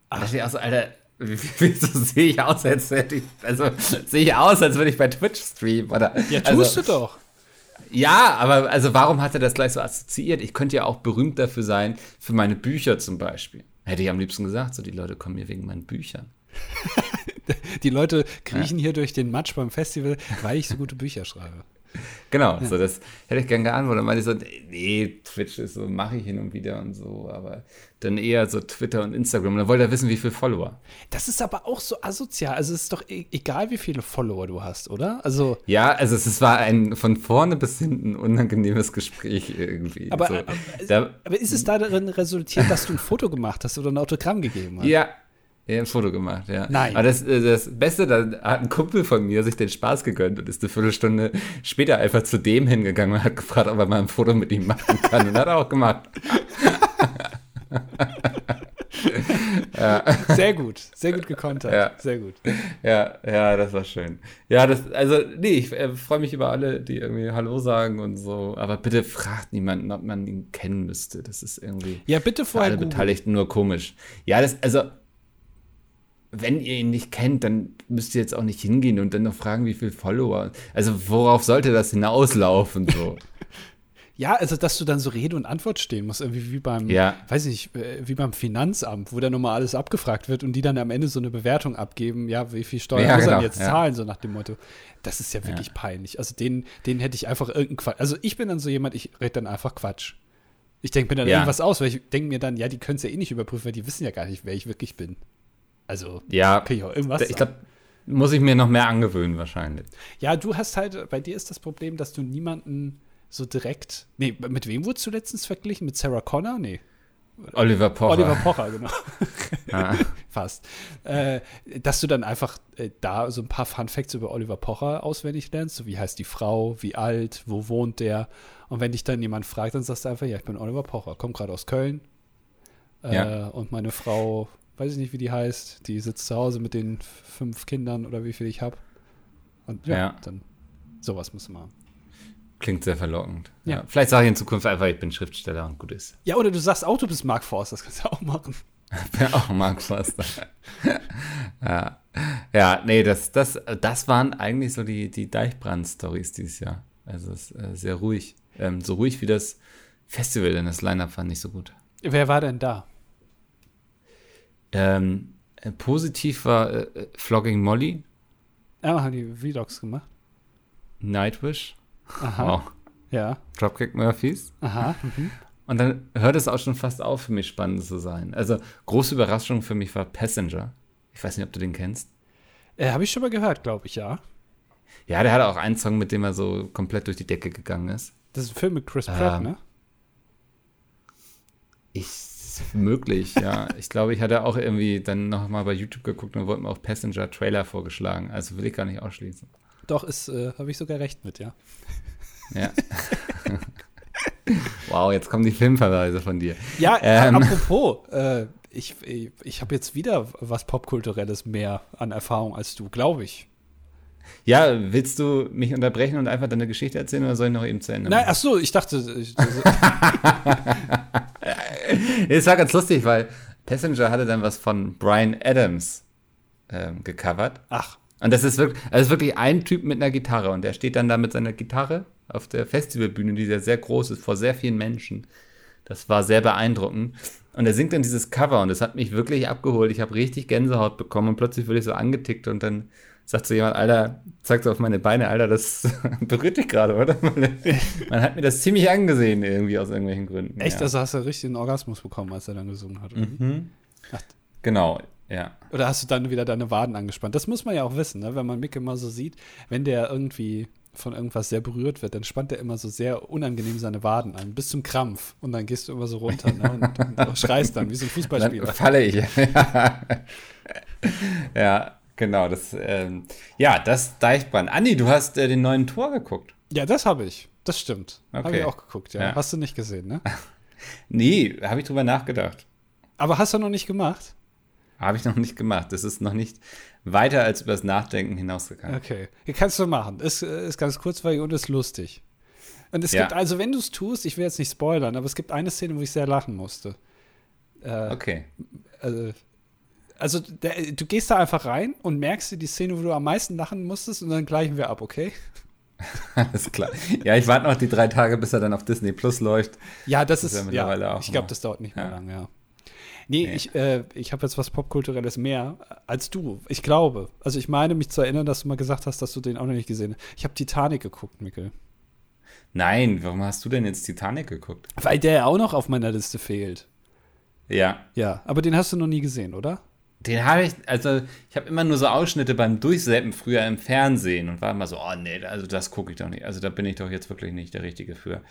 Ach. Da so, Alter, wie- wieso sehe ich aus, als hätte ich, also sehe ich aus, als würde ich bei Twitch streamen, oder? Ja, also, tust du doch. Ja, aber also warum hat er das gleich so assoziiert? Ich könnte ja auch berühmt dafür sein, für meine Bücher zum Beispiel. Hätte ich am liebsten gesagt, so die Leute kommen hier wegen meinen Büchern. Die Leute kriechen hier durch den Matsch beim Festival, weil ich so gute Bücher schreibe. Genau, so das hätte ich gern geantwortet. Dann meinte ich so, nee, Twitch ist so, mache ich hin und wieder und so, aber dann eher so Twitter und Instagram. Und dann wollte er wissen, wie viele Follower. Das ist aber auch so asozial. Also es ist doch e egal, wie viele Follower du hast, oder? Also, Ja, also es, es war ein von vorne bis hinten unangenehmes Gespräch irgendwie. aber, so, aber, da, aber ist es darin resultiert, dass du ein Foto gemacht hast oder ein Autogramm gegeben hast? Ja. Ja, ein Foto gemacht, ja. Nein. Aber das, äh, das Beste, da hat ein Kumpel von mir sich den Spaß gegönnt und ist eine Viertelstunde später einfach zu dem hingegangen und hat gefragt, ob er mal ein Foto mit ihm machen kann. Und hat er auch gemacht. ja. Sehr gut, sehr gut gekontert. Ja. Sehr gut. Ja, ja, das war schön. Ja, das, also, nee, ich äh, freue mich über alle, die irgendwie Hallo sagen und so. Aber bitte fragt niemanden, ob man ihn kennen müsste. Das ist irgendwie Ja, bitte vorher alle. Beteiligten nur komisch. Ja, das, also, wenn ihr ihn nicht kennt, dann müsst ihr jetzt auch nicht hingehen und dann noch fragen, wie viele Follower. Also, worauf sollte das hinauslaufen? So? Ja, also dass du dann so Rede und Antwort stehen musst, irgendwie wie beim, Ja. weiß ich, äh, wie beim Finanzamt, wo dann nochmal alles abgefragt wird und die dann am Ende so eine Bewertung abgeben, ja, wie viel Steuern Ja, muss er genau, denn jetzt ja. zahlen, so nach dem Motto. Das ist ja wirklich peinlich. Also den, den hätte ich einfach irgendeinen Quatsch. Also ich bin dann so jemand, ich rede dann einfach Quatsch. Ich denke mir dann Ja. irgendwas aus, weil ich denke mir dann, ja, die können es ja eh nicht überprüfen, weil die wissen ja gar nicht, wer ich wirklich bin. Also, Ja, kann ich auch irgendwas ich sagen. glaube, muss ich mir noch mehr angewöhnen, wahrscheinlich. Ja, du hast halt, bei dir ist das Problem, dass du niemanden so direkt. Nee, mit wem wurdest du letztens verglichen? Mit Sarah Connor? Nee. Oliver Pocher. Oliver Pocher, genau. Ah. Fast. Äh, dass du dann einfach äh, da so ein paar Fun Facts über Oliver Pocher auswendig lernst, so wie heißt die Frau, wie alt, wo wohnt der. Und wenn dich dann jemand fragt, dann sagst du einfach, ja, ich bin Oliver Pocher, komm gerade aus Köln. Äh, Ja. Und meine Frau, weiß ich nicht, wie die heißt, die sitzt zu Hause mit den fünf Kindern oder wie viel ich habe. Und ja, Ja. dann sowas muss man. Klingt sehr verlockend. Ja. Ja. Vielleicht sage ich in Zukunft einfach, ich bin Schriftsteller und gut ist. Ja, oder du sagst auch, du bist Mark Forster, das kannst du auch machen. Ich bin auch Mark Forster. ja. ja, nee, das, das, das waren eigentlich so die, die Deichbrand-Stories dieses Jahr. Also es ist äh, sehr ruhig. Ähm, so ruhig wie das Festival, denn das Line-Up fand ich so gut. Wer war denn da? Ähm, äh, positiv war äh, äh, Flogging Molly, Ja, haben die Vlogs gemacht. Nightwish, Aha. wow. Ja. Dropkick Murphys. Aha. Mhm. Und dann hört es auch schon fast auf, für mich spannend zu sein. Also, große Überraschung für mich war Passenger. Ich weiß nicht, ob du den kennst. Äh, Habe ich schon mal gehört, glaube ich, ja. Ja, der hatte auch einen Song, mit dem er so komplett durch die Decke gegangen ist. Das ist ein Film mit Chris Pratt, Ähm, ne? Ich, möglich, ja. Ich glaube, ich hatte auch irgendwie dann noch mal bei YouTube geguckt und wollte mir auch Passenger Trailer vorgeschlagen. Also will ich gar nicht ausschließen. Doch, ist, äh, habe ich sogar recht mit, ja. Ja. wow, jetzt kommen die Filmverweise von dir. Ja, Ähm. apropos, äh, ich, ich, ich habe jetzt wieder was Popkulturelles mehr an Erfahrung als du, glaube ich. Ja, willst du mich unterbrechen und einfach deine Geschichte erzählen oder soll ich noch eben zu Ende Nein, ach so, ich dachte, ich, Es war ganz lustig, weil Passenger hatte dann was von Brian Adams ähm, gecovert. ach, Und das ist wirklich, also es ist wirklich ein Typ mit einer Gitarre und der steht dann da mit seiner Gitarre auf der Festivalbühne, die sehr, sehr groß ist, vor sehr vielen Menschen. Das war sehr beeindruckend. Und er singt dann dieses Cover und das hat mich wirklich abgeholt. Ich habe richtig Gänsehaut bekommen und plötzlich wurde ich so angetickt und dann sagt so jemand, Alter, zeigt so auf meine Beine, Alter, das berührt dich gerade, oder? Man hat mir das ziemlich angesehen irgendwie aus irgendwelchen Gründen. echt, ja. also hast du richtig einen Orgasmus bekommen, als er dann gesungen hat. Mhm. Genau, ja. Oder hast du dann wieder deine Waden angespannt? Das muss man ja auch wissen, ne? wenn man Mick immer so sieht, wenn der irgendwie von irgendwas sehr berührt wird, dann spannt er immer so sehr unangenehm seine Waden an, bis zum Krampf. Und dann gehst du immer so runter ne? und, und schreist dann, wie so ein Dann Fußballspieler. falle ich. ja. ja, genau. Das, ähm, ja, das Deichbrand. Andi, du hast äh, den neuen Tor geguckt. Ja, das habe ich. Das stimmt. Habe Okay. ich auch geguckt, ja. Ja. Hast du nicht gesehen, ne? Nee, habe ich drüber nachgedacht. Aber hast du noch nicht gemacht? Habe ich noch nicht gemacht. Das ist noch nicht weiter als übers Nachdenken hinausgegangen. Okay. Kannst du machen. Ist, ist ganz kurzweilig und ist lustig. Und es Ja. gibt, also wenn du es tust, ich will jetzt nicht spoilern, aber es gibt eine Szene, wo ich sehr lachen musste. Äh, Okay. also, also der, du gehst da einfach rein und merkst dir die Szene, wo du am meisten lachen musstest und dann gleichen wir ab, okay? Alles klar. Ja, ich warte noch die drei Tage, bis er dann auf Disney Plus läuft. Ja, das, Das ist ist, ja ja, ich glaube, das dauert nicht mehr Ja. lang, ja. Nee, Nee. ich, äh, ich habe jetzt was Popkulturelles mehr als du. Ich glaube. Also ich meine, mich zu erinnern, dass du mal gesagt hast, dass du den auch noch nicht gesehen hast. Ich habe Titanic geguckt, Mikkel. Nein, warum hast du denn jetzt Titanic geguckt? Weil der ja auch noch auf meiner Liste fehlt. Ja, Ja, aber den hast du noch nie gesehen, oder? Den habe ich, also ich habe immer nur so Ausschnitte beim Durchseppen früher im Fernsehen und war immer so, oh nee, also das gucke ich doch nicht. Also da bin ich doch jetzt wirklich nicht der Richtige für.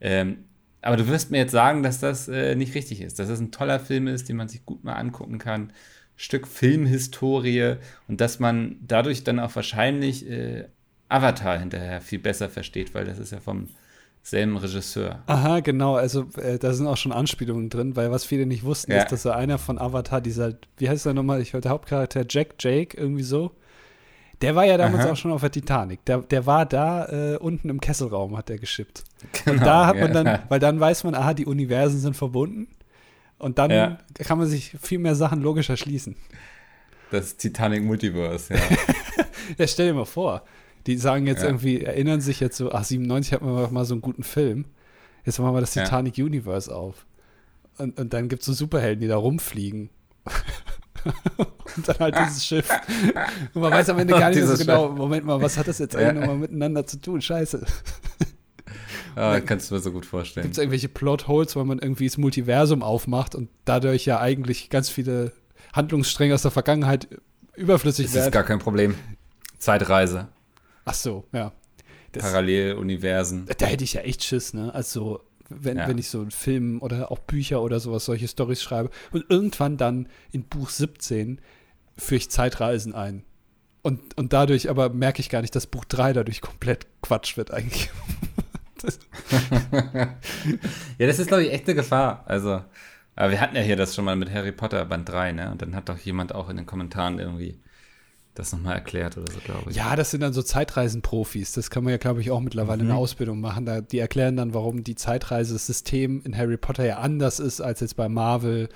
Ähm, aber du wirst mir jetzt sagen, dass das äh, nicht richtig ist, dass das ein toller Film ist, den man sich gut mal angucken kann. Stück Filmhistorie und dass man dadurch dann auch wahrscheinlich äh, Avatar hinterher viel besser versteht, weil das ist ja vom selben Regisseur. Aha, genau. Also äh, da sind auch schon Anspielungen drin, weil was viele nicht wussten, Ja. ist, dass er einer von Avatar, dieser, wie heißt er nochmal, ich der Hauptcharakter Jack Jake, irgendwie so. Der war ja damals Aha. auch schon auf der Titanic. Der, der war da äh, unten im Kesselraum, hat er geschippt. Genau, Und da hat man ja. dann, weil dann weiß man, aha, die Universen sind verbunden. Und dann Ja. kann man sich viel mehr Sachen logisch erschließen. Das Titanic Multiverse, ja. Ja, stell dir mal vor, die sagen jetzt Ja. irgendwie, erinnern sich jetzt so, ach, 97 hatten wir mal so einen guten Film. Jetzt machen wir das Ja. Titanic Universe auf. Und, und dann gibt es so Superhelden, die da rumfliegen. und dann halt dieses Schiff. Und man weiß am Ende gar nicht so genau, Moment mal, was hat das jetzt eigentlich nochmal miteinander zu tun? Scheiße. Ah, kannst du mir so gut vorstellen. Gibt es irgendwelche Plotholes, weil man irgendwie das Multiversum aufmacht und dadurch ja eigentlich ganz viele Handlungsstränge aus der Vergangenheit überflüssig Das ist werden? gar kein Problem. Zeitreise, Ach so, ja. Das, Paralleluniversen. Da hätte ich ja echt Schiss, ne? Also, wenn, Ja. wenn ich so einen Film oder auch Bücher oder sowas, solche Storys schreibe und irgendwann dann in Buch 17 führe ich Zeitreisen ein. Und, und dadurch aber merke ich gar nicht, dass Buch 3 dadurch komplett Quatsch wird eigentlich. Das, Ja, das ist, glaube ich, echte Gefahr. Also, aber wir hatten ja hier das schon mal mit Harry Potter Band 3, ne? Und dann hat doch jemand auch in den Kommentaren irgendwie das nochmal erklärt oder so, glaube ich. ja, das sind dann so Zeitreisenprofis. Das kann man ja, glaube ich, auch mittlerweile in der Ausbildung machen. Da, die erklären dann, warum die Zeitreisesystem in Harry Potter ja anders ist als jetzt bei Marvel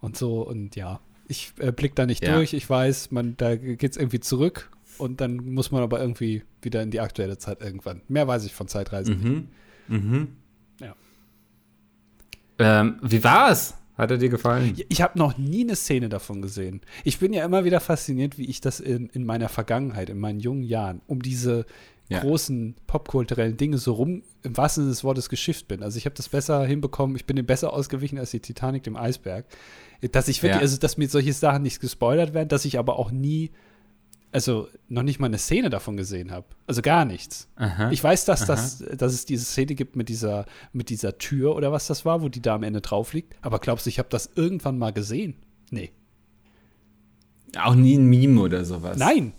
und so. Und ja, ich äh, blick da nicht Ja. durch. Ich weiß, man, da geht es irgendwie zurück und dann muss man aber irgendwie wieder in die aktuelle Zeit irgendwann. Mehr weiß ich von Zeitreisen nicht. Mhm. Mhm. Ja. Ähm, wie war's? Hat er dir gefallen? Ich habe noch nie eine Szene davon gesehen. Ich bin ja immer wieder fasziniert, wie ich das in, in meiner Vergangenheit, in meinen jungen Jahren, um diese Ja. großen popkulturellen Dinge so rum, im wahrsten Sinne des Wortes, geschifft bin. Also ich habe das besser hinbekommen, ich bin dem besser ausgewichen als die Titanic dem Eisberg. Dass ich wirklich, Ja. also dass mir solche Sachen nicht gespoilert werden, dass ich aber auch nie, also noch nicht mal eine Szene davon gesehen habe. Also gar nichts. Aha. Ich weiß, dass, das, dass es diese Szene gibt mit dieser, mit dieser Tür oder was das war, wo die da am Ende drauf liegt. Aber glaubst du, ich habe das irgendwann mal gesehen? Nee. Auch nie ein Meme oder sowas. Nein,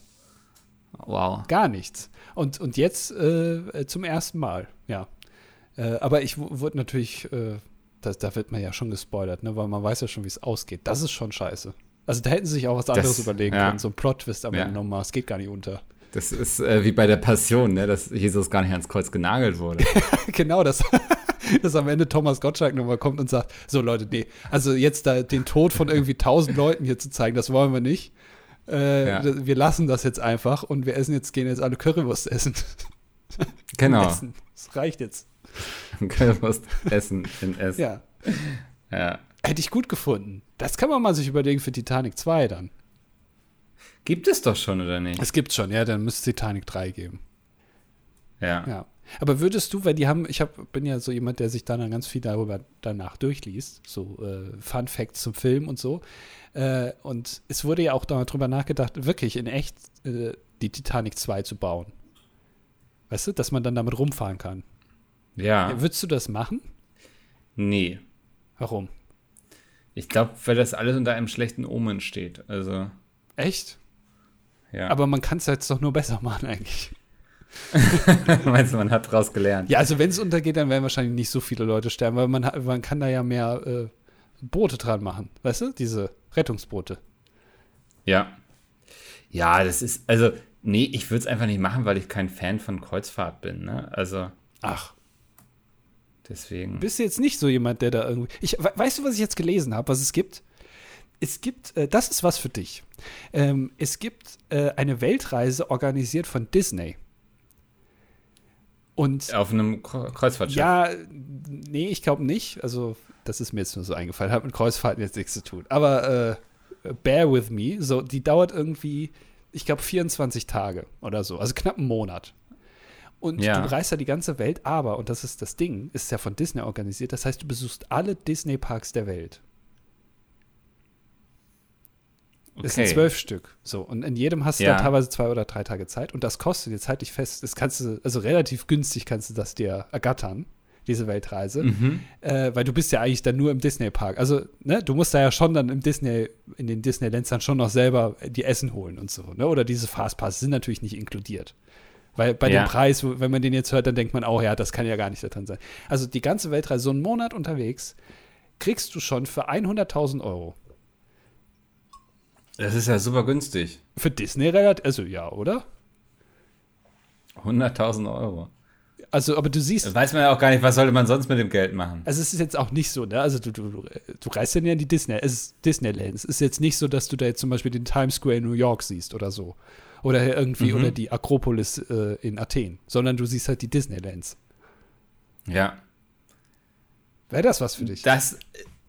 Wow. gar nichts. Und, und jetzt äh, zum ersten Mal, ja. Äh, aber ich wu- wurde natürlich, äh, das, da wird man ja schon gespoilert, ne? weil man weiß ja schon, wie es ausgeht. Das ist schon scheiße. Also da hätten sie sich auch was anderes überlegen ja. können. So ein Plot-Twist am Ja. Ende nochmal. Es geht gar nicht unter. Das ist äh, wie bei der Passion, ne? dass Jesus gar nicht ans Kreuz genagelt wurde. genau, das. Dass am Ende Thomas Gottschalk nochmal kommt und sagt: So, Leute, nee, also jetzt da den Tod von irgendwie tausend Leuten hier zu zeigen, das wollen wir nicht. Äh, Ja. Wir lassen das jetzt einfach und wir essen jetzt, gehen jetzt alle Currywurst essen. Genau. Essen. Das reicht jetzt. Currywurst essen in S. Ja. ja. Hätte ich gut gefunden. Das kann man mal sich überlegen für Titanic 2 dann. Gibt es doch schon, oder nicht? Es gibt's schon, ja, dann müsste es Titanic 3 geben. Ja. Ja. Aber würdest du, weil die haben, ich hab, bin ja so jemand, der sich dann ganz viel darüber danach durchliest, so äh, Fun Facts zum Film und so. Äh, und es wurde ja auch darüber nachgedacht, wirklich in echt äh, die Titanic 2 zu bauen. Weißt du, dass man dann damit rumfahren kann. Ja. Ja, würdest du das machen? Nee. Warum? Ich glaube, weil das alles unter einem schlechten Omen steht. Also, Echt? ja. Aber man kann es jetzt doch nur besser machen eigentlich. Meinst du, man hat draus gelernt? Ja, also wenn es untergeht, dann werden wahrscheinlich nicht so viele Leute sterben, weil man, man kann da ja mehr äh, Boote dran machen. Weißt du? Diese Rettungsboote. Ja. Ja, das ist, also, nee, ich würde es einfach nicht machen, weil ich kein Fan von Kreuzfahrt bin, ne? Also, Ach, deswegen. bist du jetzt nicht so jemand, der da irgendwie. Ich, we- weißt du, was ich jetzt gelesen habe, was es gibt? Es gibt, äh, das ist was für dich. Ähm, es gibt äh, eine Weltreise organisiert von Disney. Und Auf einem Kre- Kreuzfahrtschiff. ja, nee, ich glaube nicht. Also, das ist mir jetzt nur so eingefallen. Hat mit Kreuzfahrten jetzt nichts zu tun. Aber äh, bear with me. So, die dauert irgendwie, ich glaube, 24 Tage oder so. Also knapp einen Monat. Und Ja. du reist ja die ganze Welt, aber, und das ist das Ding, ist ja von Disney organisiert. Das heißt, du besuchst alle Disney-Parks der Welt. Es sind Okay. zwölf Stück. So, und in jedem hast du Ja. dann teilweise zwei oder drei Tage Zeit. Und das kostet, jetzt halte ich fest, das kannst du, also relativ günstig kannst du das dir ergattern, diese Weltreise. Mhm. Äh, weil du bist ja eigentlich dann nur im Disney-Park. Also, ne, du musst da ja schon dann im Disney, in den Disneylands dann schon noch selber die Essen holen und so, ne? Oder diese Fastpass sind natürlich nicht inkludiert. Weil bei Ja. dem Preis, wenn man den jetzt hört, dann denkt man, oh ja, das kann ja gar nicht da drin sein. Also die ganze Weltreise, so einen Monat unterwegs, kriegst du schon für 100.000 Euro. Das ist ja super günstig. Für Disney relativ, also ja, oder? 100.000 Euro. Also, aber du siehst, Weiß man ja auch gar nicht, was sollte man sonst mit dem Geld machen. also es ist jetzt auch nicht so, ne? Also du, du, du, du reist ja in die Disney, es ist Disneyland. Es ist jetzt nicht so, dass du da jetzt zum Beispiel den Times Square in New York siehst oder so. Oder irgendwie, Mhm. oder die Akropolis äh, in Athen, sondern du siehst halt die Disneylands. Ja. Wäre das was für dich? Das.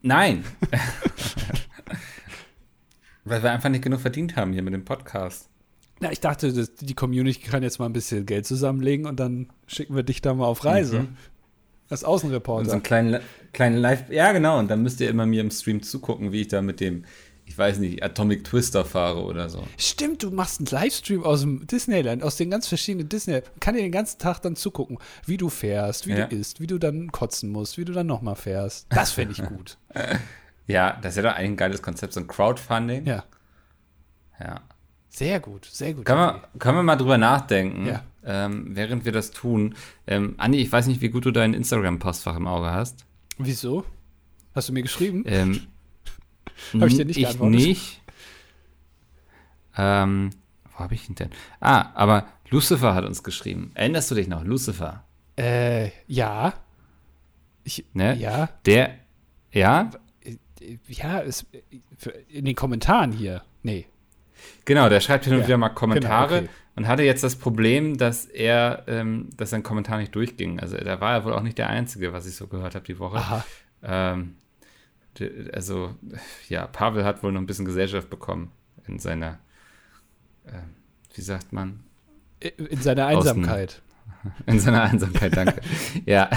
Nein. Weil wir einfach nicht genug verdient haben hier mit dem Podcast. Na, ich dachte, das, die Community kann jetzt mal ein bisschen Geld zusammenlegen und dann schicken wir dich da mal auf Reise. Mhm. Als Und so Außenreporter. einen kleinen, kleinen Live. Ja, genau. Und dann müsst ihr immer mir im Stream zugucken, wie ich da mit dem, ich weiß nicht, Atomic Twister fahre oder so. Stimmt, du machst einen Livestream aus dem Disneyland, aus den ganz verschiedenen Disney. Kann dir den ganzen Tag dann zugucken, wie du fährst, wie Ja. du isst, wie du dann kotzen musst, wie du dann nochmal fährst. Das fände ich gut. Ja, das ist ja doch eigentlich ein geiles Konzept, so ein Crowdfunding. ja, ja. sehr gut, sehr gut. Können wir, können wir mal drüber nachdenken, Ja. ähm, während wir das tun. Ähm, Andi, ich weiß nicht, wie gut du dein Instagram-Postfach im Auge hast. Wieso? Hast du mir geschrieben? Ähm, Hab ich dir nicht Ich nicht. Ähm, wo habe ich ihn denn? Ah, aber Lucifer hat uns geschrieben. Erinnerst du dich noch? Lucifer. Äh, ja. Ich, Ne? Ja, Der, ja, ja, es, in den Kommentaren hier. Nee. genau, der schreibt hin und Ja, wieder mal Kommentare genau, okay. und hatte jetzt das Problem, dass er, ähm, dass sein Kommentar nicht durchging. Also da war er wohl auch nicht der Einzige, was ich so gehört habe die Woche. Aha. Ähm, also, ja, Pavel hat wohl noch ein bisschen Gesellschaft bekommen in seiner, ähm, wie sagt man, In seiner Einsamkeit. In seiner Einsamkeit, danke. ja,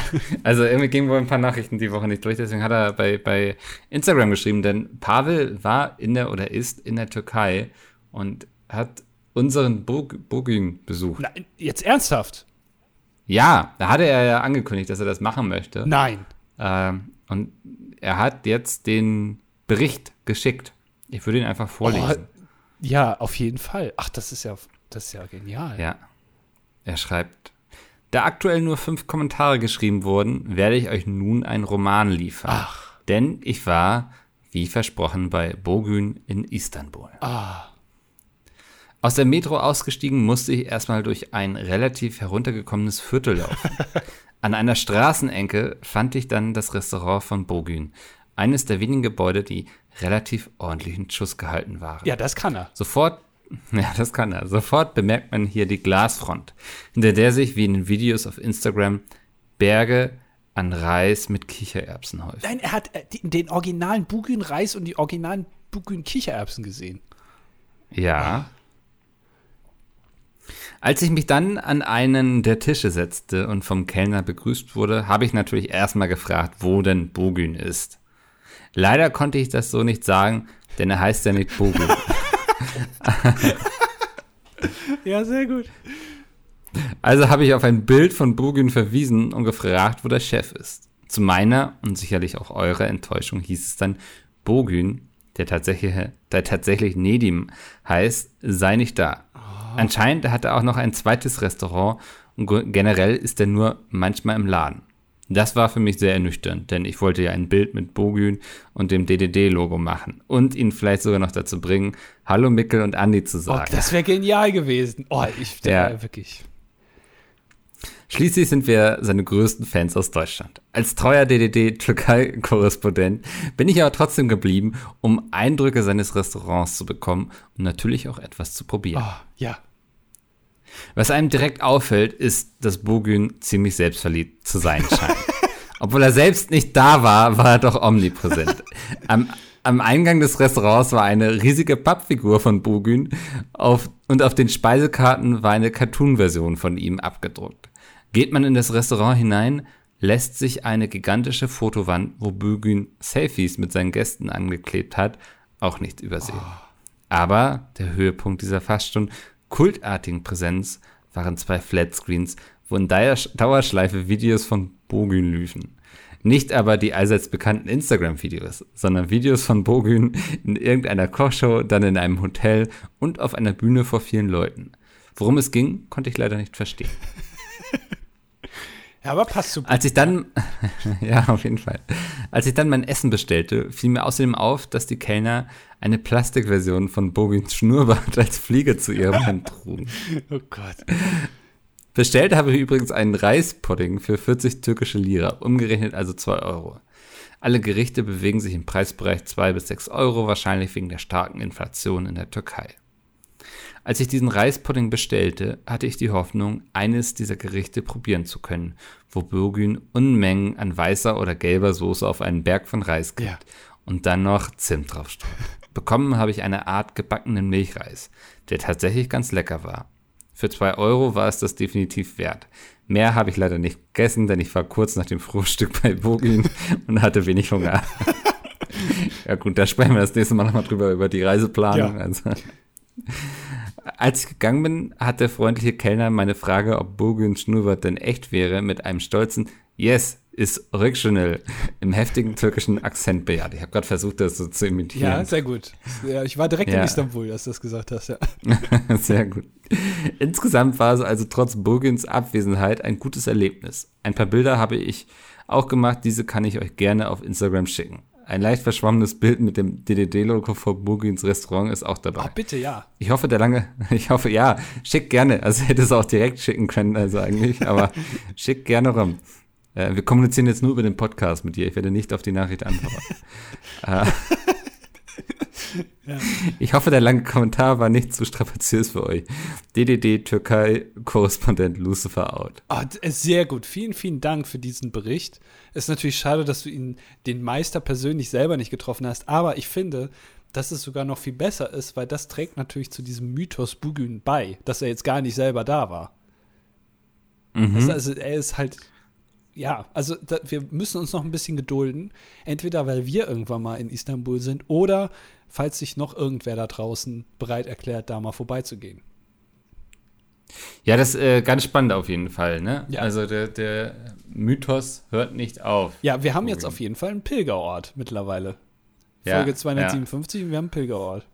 also irgendwie gingen wohl ein paar Nachrichten die Woche nicht durch, deswegen hat er bei, bei Instagram geschrieben, denn Pavel war in der oder ist in der Türkei und hat unseren Bog Bogün besucht. Nein, jetzt ernsthaft? Ja, da hatte er ja angekündigt, dass er das machen möchte. Nein. Ähm, und er hat jetzt den Bericht geschickt. Ich würde ihn einfach vorlesen. Ja, auf jeden Fall. Ach, das ist ja, das ist ja genial. Ja. Er schreibt, da aktuell nur fünf Kommentare geschrieben wurden, werde ich euch nun einen Roman liefern. Ach. Denn ich war, wie versprochen, bei Bogün in Istanbul. Ah, Aus der Metro ausgestiegen musste ich erstmal durch ein relativ heruntergekommenes Viertel laufen. An einer Straßenenke fand ich dann das Restaurant von Bogün. Eines der wenigen Gebäude, die relativ ordentlichen Schuss gehalten waren. ja, das kann er. Sofort, ja, das kann er. Sofort bemerkt man hier die Glasfront, hinter der sich, wie in den Videos auf Instagram, Berge an Reis mit Kichererbsen häufen. Nein, er hat äh, den originalen Bugün-Reis und die originalen Bugün-Kichererbsen gesehen. Ja. Als ich mich dann an einen der Tische setzte und vom Kellner begrüßt wurde, habe ich natürlich erstmal gefragt, wo denn Bogün ist. Leider konnte ich das so nicht sagen, denn er heißt ja nicht Bogün. Ja, sehr gut. Also habe ich auf ein Bild von Bogün verwiesen und gefragt, wo der Chef ist. Zu meiner und sicherlich auch eurer Enttäuschung hieß es dann, Bogün, der tatsächlich, der tatsächlich Nedim heißt, sei nicht da. Anscheinend hat er auch noch ein zweites Restaurant und ge- generell ist er nur manchmal im Laden. Das war für mich sehr ernüchternd, denn ich wollte ja ein Bild mit Bogün und dem DDD-Logo machen und ihn vielleicht sogar noch dazu bringen, Hallo Mickel und Andi zu Oh, sagen. das wäre genial gewesen. Oh, ich, der Ja. wirklich. Schließlich sind wir seine größten Fans aus Deutschland. Als treuer DDD-Türkei-Korrespondent bin ich aber trotzdem geblieben, um Eindrücke seines Restaurants zu bekommen und natürlich auch etwas zu probieren. Oh, ja. Was einem direkt auffällt, ist, dass Bogün ziemlich selbstverliebt zu sein scheint. Obwohl er selbst nicht da war, war er doch omnipräsent. Am, am Eingang des Restaurants war eine riesige Pappfigur von Bogün auf, und auf den Speisekarten war eine Cartoon-Version von ihm abgedruckt. Geht man in das Restaurant hinein, lässt sich eine gigantische Fotowand, wo Bogün Selfies mit seinen Gästen angeklebt hat, auch nicht übersehen. Aber der Höhepunkt dieser fast schon kultartigen Präsenz waren zwei Flatscreens, wo in Dauersch- Dauerschleife Videos von Bogün liefen. Nicht aber die allseits bekannten Instagram-Videos, sondern Videos von Bogün in irgendeiner Kochshow, dann in einem Hotel und auf einer Bühne vor vielen Leuten. Worum es ging, konnte ich leider nicht verstehen. Ja, aber passt super. Als ich dann, ja, auf jeden Fall. Als ich dann mein Essen bestellte, fiel mir außerdem auf, dass die Kellner eine Plastikversion von Bogins Schnurrbart als Fliege zu ihrem Hand trugen. Oh Gott. Bestellt habe ich übrigens einen Reispudding für 40 türkische Lira, umgerechnet also 2 Euro. Alle Gerichte bewegen sich im Preisbereich 2 bis 6 Euro, wahrscheinlich wegen der starken Inflation in der Türkei. Als ich diesen Reispudding bestellte, hatte ich die Hoffnung, eines dieser Gerichte probieren zu können, wo Bürgün Unmengen an weißer oder gelber Soße auf einen Berg von Reis gibt Ja. und dann noch Zimt draufstreut. Bekommen habe ich eine Art gebackenen Milchreis, der tatsächlich ganz lecker war. Für zwei Euro war es das definitiv wert. Mehr habe ich leider nicht gegessen, denn ich war kurz nach dem Frühstück bei Bogin und hatte wenig Hunger. ja gut, da sprechen wir das nächste Mal nochmal drüber, über die Reiseplanung. Ja. Also. Als ich gegangen bin, hat der freundliche Kellner meine Frage, ob Bogins Schnurrbart denn echt wäre, mit einem stolzen Yes, ist original im heftigen türkischen Akzent bejaht. Ich habe gerade versucht, das so zu imitieren. Ja, sehr gut. Ja, ich war direkt in Ja. Istanbul, als du das gesagt hast, ja. Sehr gut. Insgesamt war es also trotz Burgins Abwesenheit ein gutes Erlebnis. Ein paar Bilder habe ich auch gemacht, diese kann ich euch gerne auf Instagram schicken. Ein leicht verschwommenes Bild mit dem DDD-Logo vor Burgins Restaurant ist auch dabei. Ach, bitte, ja. Ich hoffe, der lange, ich hoffe, ja, schick gerne. Also hätte es auch direkt schicken können, also eigentlich, aber schick gerne rum. Äh, wir kommunizieren jetzt nur über den Podcast mit dir. Ich werde nicht auf die Nachricht antworten. äh, Ich hoffe, der lange Kommentar war nicht zu strapaziös für euch. DDD Türkei Korrespondent Lucifer out. Äh, sehr gut. Vielen, vielen Dank für diesen Bericht. Ist natürlich schade, dass du ihn, den Meister persönlich selber nicht getroffen hast, aber ich finde, dass es sogar noch viel besser ist, weil das trägt natürlich zu diesem Mythos Bugün bei, dass er jetzt gar nicht selber da war. Also, also er ist halt, ja, also da, wir müssen uns noch ein bisschen gedulden. Entweder weil wir irgendwann mal in Istanbul sind oder falls sich noch irgendwer da draußen bereit erklärt, da mal vorbeizugehen. Ja, das ist äh, ganz spannend auf jeden Fall. Ne? Ja. Also der, der Mythos hört nicht auf. Ja, wir haben jetzt auf jeden Fall einen Pilgerort mittlerweile. Ja, Folge 257 und wir haben einen Pilgerort.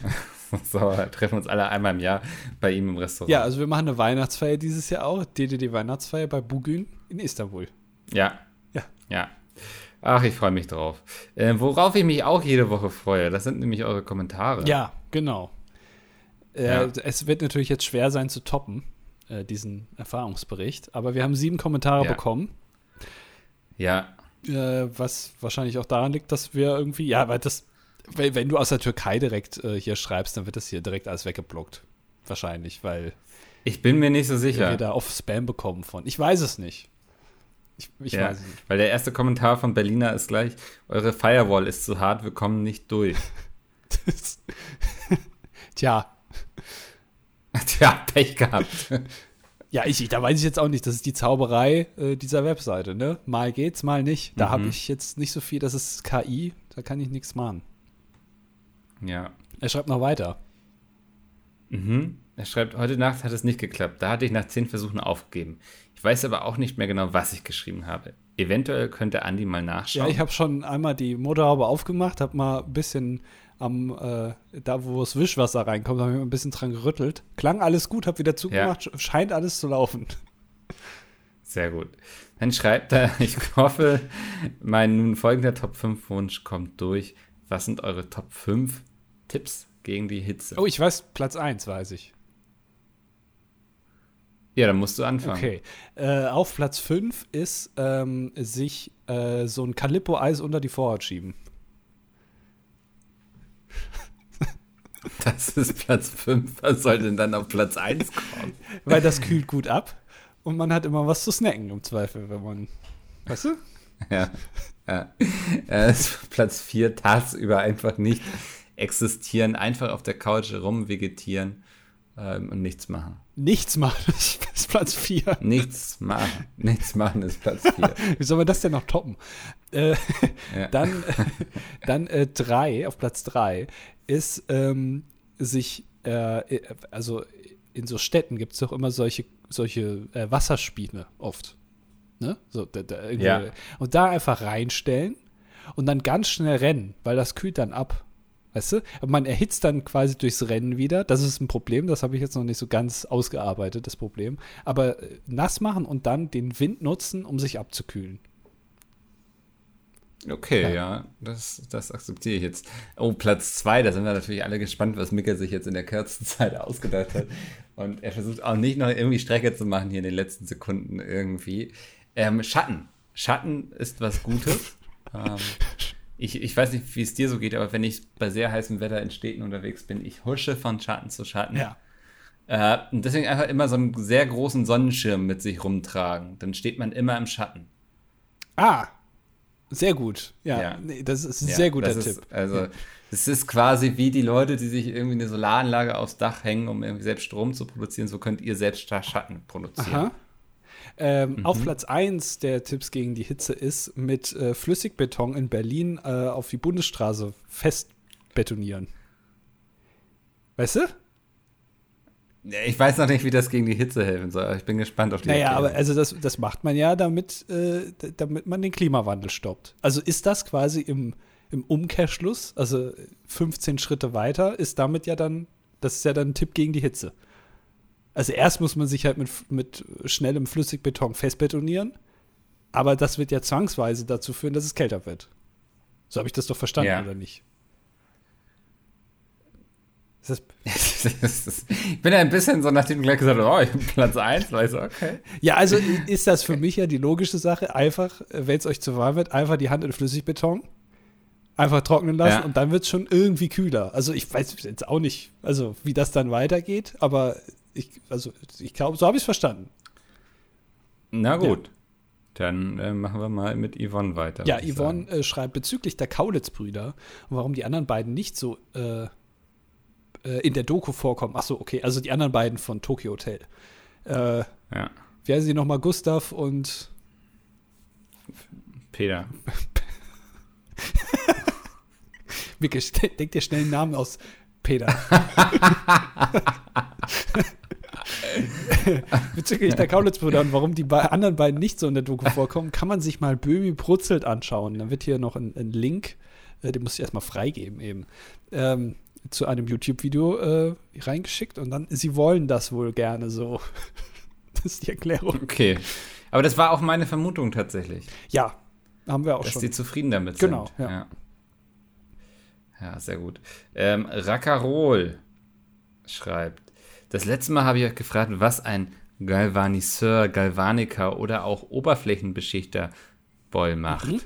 So, treffen uns alle einmal im Jahr bei ihm im Restaurant. Ja, also wir machen eine Weihnachtsfeier dieses Jahr auch. DDD Weihnachtsfeier bei Bugün in Istanbul. Ja. Ja. Ja. Ach, ich freue mich drauf. Äh, worauf ich mich auch jede Woche freue, das sind nämlich eure Kommentare. Ja, genau. Äh, Ja. Es wird natürlich jetzt schwer sein zu toppen, äh, diesen Erfahrungsbericht. Aber wir haben sieben Kommentare Ja. bekommen, Ja. äh, was wahrscheinlich auch daran liegt, dass wir irgendwie, ja, weil das, wenn, wenn du aus der Türkei direkt äh, hier schreibst, dann wird das hier direkt alles weggeblockt. Wahrscheinlich, weil Ich bin mir nicht so wir sicher. da oft Spam bekommen von. Ich weiß es nicht. Ich, ich ja, weiß nicht. weil der erste Kommentar von Berliner ist gleich, eure Firewall ist zu hart, wir kommen nicht durch. Tja, Tja, Pech gehabt. Ja, ich, ich- da weiß ich jetzt auch nicht. Das ist die Zauberei äh, dieser Webseite, ne? Mal geht's, mal nicht. Da Mhm. habe ich jetzt nicht so viel, das ist KI, da kann ich nichts machen. ja. Er schreibt noch weiter. Mhm. Er schreibt, heute Nacht hat es nicht geklappt. Da hatte ich nach zehn Versuchen aufgegeben. Ich weiß aber auch nicht mehr genau, was ich geschrieben habe. Eventuell könnte Andi mal nachschauen. Ja, ich habe schon einmal die Motorhaube aufgemacht, habe mal ein bisschen am, äh, da wo das Wischwasser reinkommt, habe ich mal ein bisschen dran gerüttelt. Klang alles gut, habe wieder zugemacht, sch- scheint alles zu laufen. Sehr gut. Dann schreibt er, ich hoffe, mein nun folgender Top 5 Wunsch kommt durch. Was sind eure Top 5 Tipps gegen die Hitze? Oh, ich weiß, Platz 1 weiß ich. Ja, dann musst du anfangen. Okay. Äh, auf Platz 5 ist ähm, sich äh, so ein Calippo-Eis unter die Vorhaut schieben. Das ist Platz 5. Was soll denn dann auf Platz 1 kommen? Weil das kühlt gut ab und man hat immer was zu snacken im Zweifel, wenn man. Weißt du? Ja. ja. Äh, Platz 4 tagsüber einfach nicht existieren, einfach auf der Couch rumvegetieren ähm, und nichts machen. Nichts machen ist Platz 4. Nichts machen. Nichts machen ist Platz 4. Wie soll man das denn noch toppen? Äh, Ja. dann dann äh, drei, auf Platz 3 ist ähm, sich, äh, also in so Städten gibt es doch immer solche, solche äh, Wasserspiele oft. Ne? So, da, da Ja. Und da einfach reinstellen und dann ganz schnell rennen, weil das kühlt dann ab. Weißt du? Man erhitzt dann quasi durchs Rennen wieder. Das ist ein Problem, das habe ich jetzt noch nicht so ganz ausgearbeitet, das Problem. Aber äh, nass machen und dann den Wind nutzen, um sich abzukühlen. Okay, ja, ja das, das akzeptiere ich jetzt. Oh, Platz zwei, da sind wir natürlich alle gespannt, was Mika sich jetzt in der kürzesten Zeit ausgedacht hat. Und er versucht auch nicht noch irgendwie Strecke zu machen hier in den letzten Sekunden irgendwie. Ähm, Schatten. Schatten ist was Gutes. ähm, ich, ich weiß nicht, wie es dir so geht, aber wenn ich bei sehr heißem Wetter in Städten unterwegs bin, ich husche von Schatten zu Schatten. Ja. Äh, und deswegen einfach immer so einen sehr großen Sonnenschirm mit sich rumtragen. Dann steht man immer im Schatten. Ah, sehr gut. Ja, ja. Nee, das ist ein ja, sehr guter Tipp. also, es ist quasi wie die Leute, die sich irgendwie eine Solaranlage aufs Dach hängen, um irgendwie selbst Strom zu produzieren. So könnt ihr selbst Schatten produzieren. Aha. Ähm, mhm. Auf Platz 1 der Tipps gegen die Hitze ist, mit äh, Flüssigbeton in Berlin äh, auf die Bundesstraße fest betonieren. Weißt du? Ich weiß noch nicht, wie das gegen die Hitze helfen soll. Ich bin gespannt auf die Naja, Erklärung. aber also das, das macht man ja, damit, äh, damit man den Klimawandel stoppt. Also ist das quasi im, im Umkehrschluss, also 15 Schritte weiter, ist damit ja dann, das ist ja dann ein Tipp gegen die Hitze. Also erst muss man sich halt mit, mit schnellem Flüssigbeton festbetonieren, aber das wird ja zwangsweise dazu führen, dass es kälter wird. So habe ich das doch verstanden, ja. oder nicht? ich bin ja ein bisschen so, nachdem du gleich gesagt hast, oh, ich bin Platz 1, weiß okay. Ja, also ist das für mich ja die logische Sache, einfach, wenn es euch zu warm wird, einfach die Hand in Flüssigbeton, einfach trocknen lassen ja. und dann wird es schon irgendwie kühler. Also ich weiß jetzt auch nicht, also wie das dann weitergeht, aber ich, also ich glaube, so habe ich es verstanden. Na gut. Ja. Dann äh, machen wir mal mit Yvonne weiter. Ja, Yvonne äh, schreibt bezüglich der Kaulitz-Brüder und warum die anderen beiden nicht so äh, äh, in der Doku vorkommen. Ach so, okay, also die anderen beiden von Tokyo Hotel. Äh, ja. Wie heißen sie nochmal? Gustav und Peter. Micke, denk dir schnell einen Namen aus. Peter. Bezüglich der Kaulitz-Brüder und warum die be anderen beiden nicht so in der Doku vorkommen, kann man sich mal Böhmi brutzelt anschauen. Dann wird hier noch ein, ein Link, äh, den muss ich erstmal freigeben eben, ähm, zu einem YouTube-Video äh, reingeschickt und dann, sie wollen das wohl gerne so. das ist die Erklärung. Okay. Aber das war auch meine Vermutung tatsächlich. Ja, haben wir auch dass schon. Dass sie zufrieden damit genau, sind. Genau, ja. ja. Ja. sehr gut. Ähm, Raccarol schreibt, das letzte Mal habe ich euch gefragt, was ein Galvaniseur, Galvaniker oder auch Oberflächenbeschichter Boy macht. Mhm.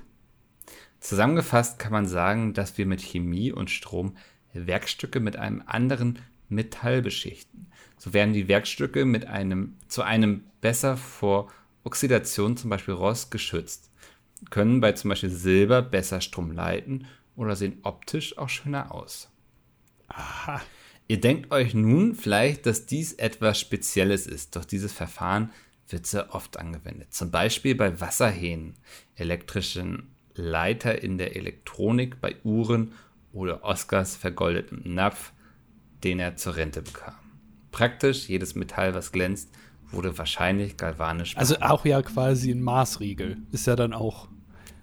Zusammengefasst kann man sagen, dass wir mit Chemie und Strom Werkstücke mit einem anderen Metall beschichten. So werden die Werkstücke mit einem, zu einem besser vor Oxidation, zum Beispiel Rost, geschützt, können bei zum Beispiel Silber besser Strom leiten oder sehen optisch auch schöner aus. Aha. Ihr denkt euch nun vielleicht, dass dies etwas Spezielles ist, doch dieses Verfahren wird sehr oft angewendet. Zum Beispiel bei Wasserhähnen, elektrischen Leiter in der Elektronik, bei Uhren oder Oscars vergoldetem Napf, den er zur Rente bekam. Praktisch jedes Metall, was glänzt, wurde wahrscheinlich galvanisch. Also auch ja quasi ein Maßriegel. Ist ja dann auch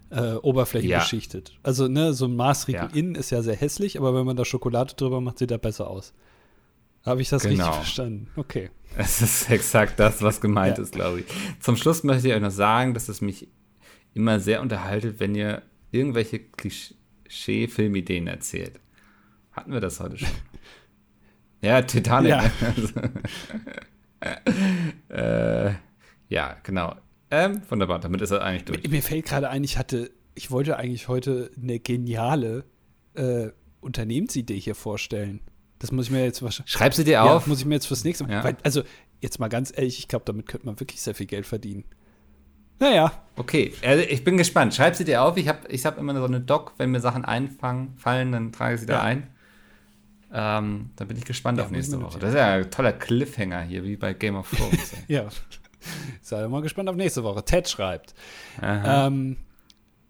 äh, oberflächenbeschichtet. Ja. Also, ne, so ein Maßriegel ja. innen ist ja sehr hässlich, aber wenn man da Schokolade drüber macht, sieht er besser aus. Habe ich das genau. richtig verstanden? Okay. Es ist exakt das, was gemeint ja. ist, glaube ich. Zum Schluss möchte ich euch noch sagen, dass es mich immer sehr unterhaltet, wenn ihr irgendwelche Klischee-Filmideen erzählt. Hatten wir das heute schon? ja, Titanic. Ja, äh, ja genau. Ähm, wunderbar, damit ist er eigentlich durch. Mir, mir fällt gerade ein, ich hatte, ich wollte eigentlich heute eine geniale äh, Unternehmensidee hier vorstellen. Das muss ich mir jetzt wahrscheinlich. Schreib sie dir ja, auf. Muss ich mir jetzt fürs nächste Mal. Ja. Weil, also, jetzt mal ganz ehrlich, ich glaube, damit könnte man wirklich sehr viel Geld verdienen. Naja. Okay, also ich bin gespannt. Schreib sie dir auf. Ich habe ich hab immer so eine Doc, wenn mir Sachen einfallen, fallen, dann trage ich sie ja. da ein. Ähm, da bin ich gespannt ja, auf nächste Woche. Das ist ja ein toller Cliffhanger hier, wie bei Game of Thrones. ja. Sei mal gespannt auf nächste Woche. Ted schreibt. Ähm,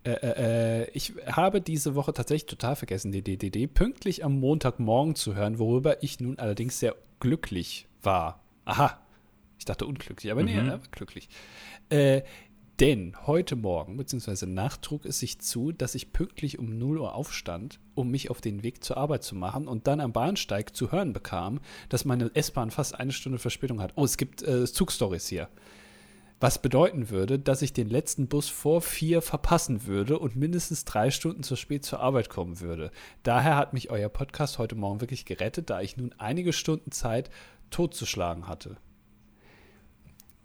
äh, äh, äh, ich habe diese Woche tatsächlich total vergessen, die DDD pünktlich am Montagmorgen zu hören, worüber ich nun allerdings sehr glücklich war. Aha. Ich dachte unglücklich, aber mhm. nee, er war glücklich. Äh, Denn heute Morgen bzw. Nacht trug es sich zu, dass ich pünktlich um 0 Uhr aufstand, um mich auf den Weg zur Arbeit zu machen und dann am Bahnsteig zu hören bekam, dass meine S-Bahn fast eine Stunde Verspätung hat. Oh, es gibt äh, Zugstories hier. Was bedeuten würde, dass ich den letzten Bus vor vier verpassen würde und mindestens drei Stunden zu spät zur Arbeit kommen würde. Daher hat mich euer Podcast heute Morgen wirklich gerettet, da ich nun einige Stunden Zeit totzuschlagen hatte.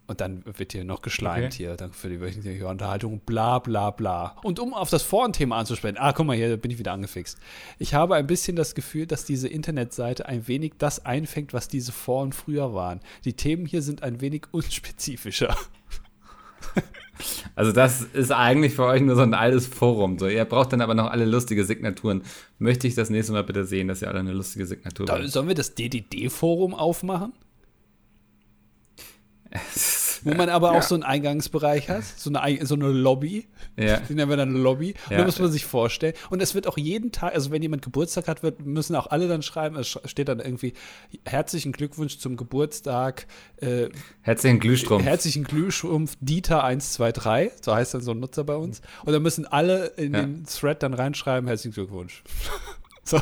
Und dann wird hier noch geschleimt Okay. hier, danke für die wöchentliche Unterhaltung, bla bla bla. Und um auf das Forenthema anzusprechen, ah, guck mal, hier bin ich wieder angefixt. Ich habe ein bisschen das Gefühl, dass diese Internetseite ein wenig das einfängt, was diese Foren früher waren. Die Themen hier sind ein wenig unspezifischer. Also das ist eigentlich für euch nur so ein altes Forum. So, ihr braucht dann aber noch alle lustige Signaturen. Möchte ich das nächste Mal bitte sehen, dass ihr alle eine lustige Signatur Da, habt. sollen wir das DDD-Forum aufmachen? Wo man aber Ja. auch so einen Eingangsbereich hat, so eine, Ei- so eine Lobby. Ja. Die nennen wir dann Lobby. Und Ja. da muss man sich vorstellen. Und es wird auch jeden Tag, also wenn jemand Geburtstag hat, wird, müssen auch alle dann schreiben, es steht dann irgendwie, herzlichen Glückwunsch zum Geburtstag, äh, Herzlichen Glühstrumpf. herzlichen Glühstrumpf Dieter 123, so heißt dann so ein Nutzer bei uns. Und dann müssen alle in den Thread dann reinschreiben, herzlichen Glückwunsch. so,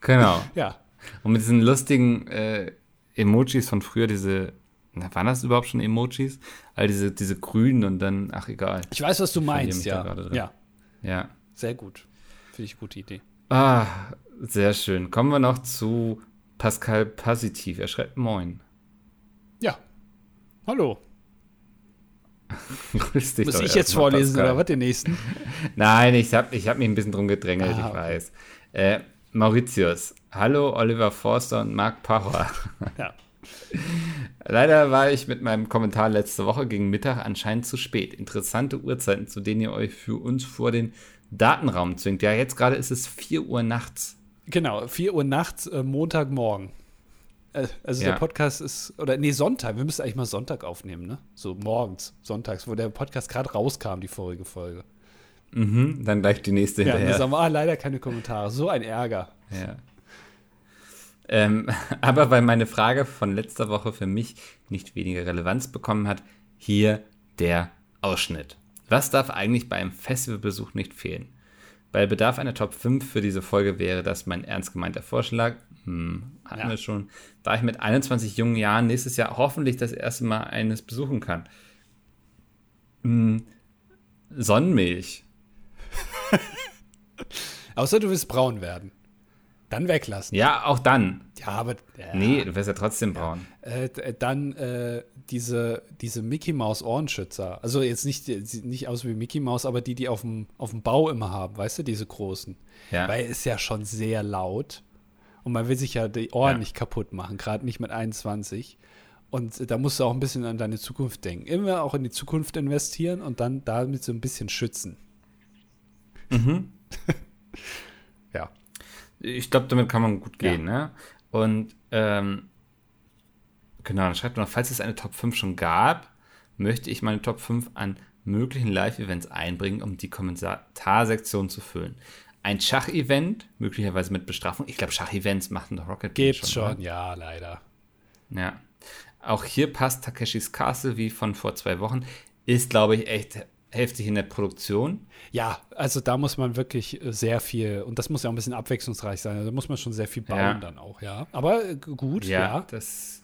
genau. ja. Und mit diesen lustigen äh, Emojis von früher, diese, na, waren das überhaupt schon Emojis? All diese, diese grünen und dann, ach egal. Ich weiß, was du verliere meinst, ja. Ja, Ja. sehr gut. Finde ich eine gute Idee. Ah, sehr schön. Kommen wir noch zu Pascal Positiv. Er schreibt Moin. Ja. Hallo. Grüß dich Muss ich jetzt vorlesen Pascal. oder was, den nächsten? Nein, ich habe ich hab mich ein bisschen drum gedrängelt, Ah, ich weiß. Äh, Mauritius. Hallo, Oliver Forster und Marc Power. Ja. Leider war ich mit meinem Kommentar letzte Woche gegen Mittag anscheinend zu spät. Interessante Uhrzeiten, zu denen ihr euch für uns vor den Datenraum zwingt. Ja, jetzt gerade ist es 4 Uhr nachts. Genau, 4 Uhr nachts, äh, Montagmorgen. Äh, also Ja. der Podcast ist, oder nee, Sonntag. Wir müssen eigentlich mal Sonntag aufnehmen, ne? So morgens, sonntags, wo der Podcast gerade rauskam, die vorige Folge. Mhm, dann gleich die nächste Ja, und dann hinterher. sagen wir, ah, leider keine Kommentare. So ein Ärger. Ja. Ähm, aber weil meine Frage von letzter Woche für mich nicht weniger Relevanz bekommen hat, hier der Ausschnitt. Was darf eigentlich bei einem Festivalbesuch nicht fehlen? Bei Bedarf einer Top 5 für diese Folge wäre das mein ernst gemeinter Vorschlag. Hm, hatten Ja. wir schon. Da ich mit 21 jungen Jahren nächstes Jahr hoffentlich das erste Mal eines besuchen kann. Hm, Sonnenmilch. Außer du willst braun werden. Dann weglassen. Ja, auch dann. Ja, aber. Ja. Nee, du wirst ja trotzdem braun. Äh, d- dann äh, diese, diese Mickey Maus Ohrenschützer. Also jetzt nicht, sie- nicht aus wie Mickey Maus, aber die, die auf dem, auf dem Bau immer haben, weißt du, diese großen. Ja. Weil es ist ja schon sehr laut. Und man will sich ja die Ohren Ja. nicht kaputt machen, gerade nicht mit 21. Und äh, da musst du auch ein bisschen an deine Zukunft denken. Immer auch in die Zukunft investieren und dann damit so ein bisschen schützen. Mhm. Ja. Ich glaube, damit kann man gut gehen, ne? Und ähm, genau, dann schreibt noch, falls es eine Top 5 schon gab, möchte ich meine Top 5 an möglichen Live-Events einbringen, um die Kommentarsektion zu füllen. Ein Schach-Event, möglicherweise mit Bestrafung. Ich glaube, Schach-Events machen doch Rocket Beans Gibt's schon, oder? ja, leider. Ja. Auch hier passt Takeshis Castle wie von vor zwei Wochen. Ist, glaube ich, echt heftig in der Produktion. Ja, also da muss man wirklich äh, sehr viel, und das muss ja auch ein bisschen abwechslungsreich sein, also da muss man schon sehr viel bauen Ja. dann auch, ja. Aber äh, gut, Ja, ja. das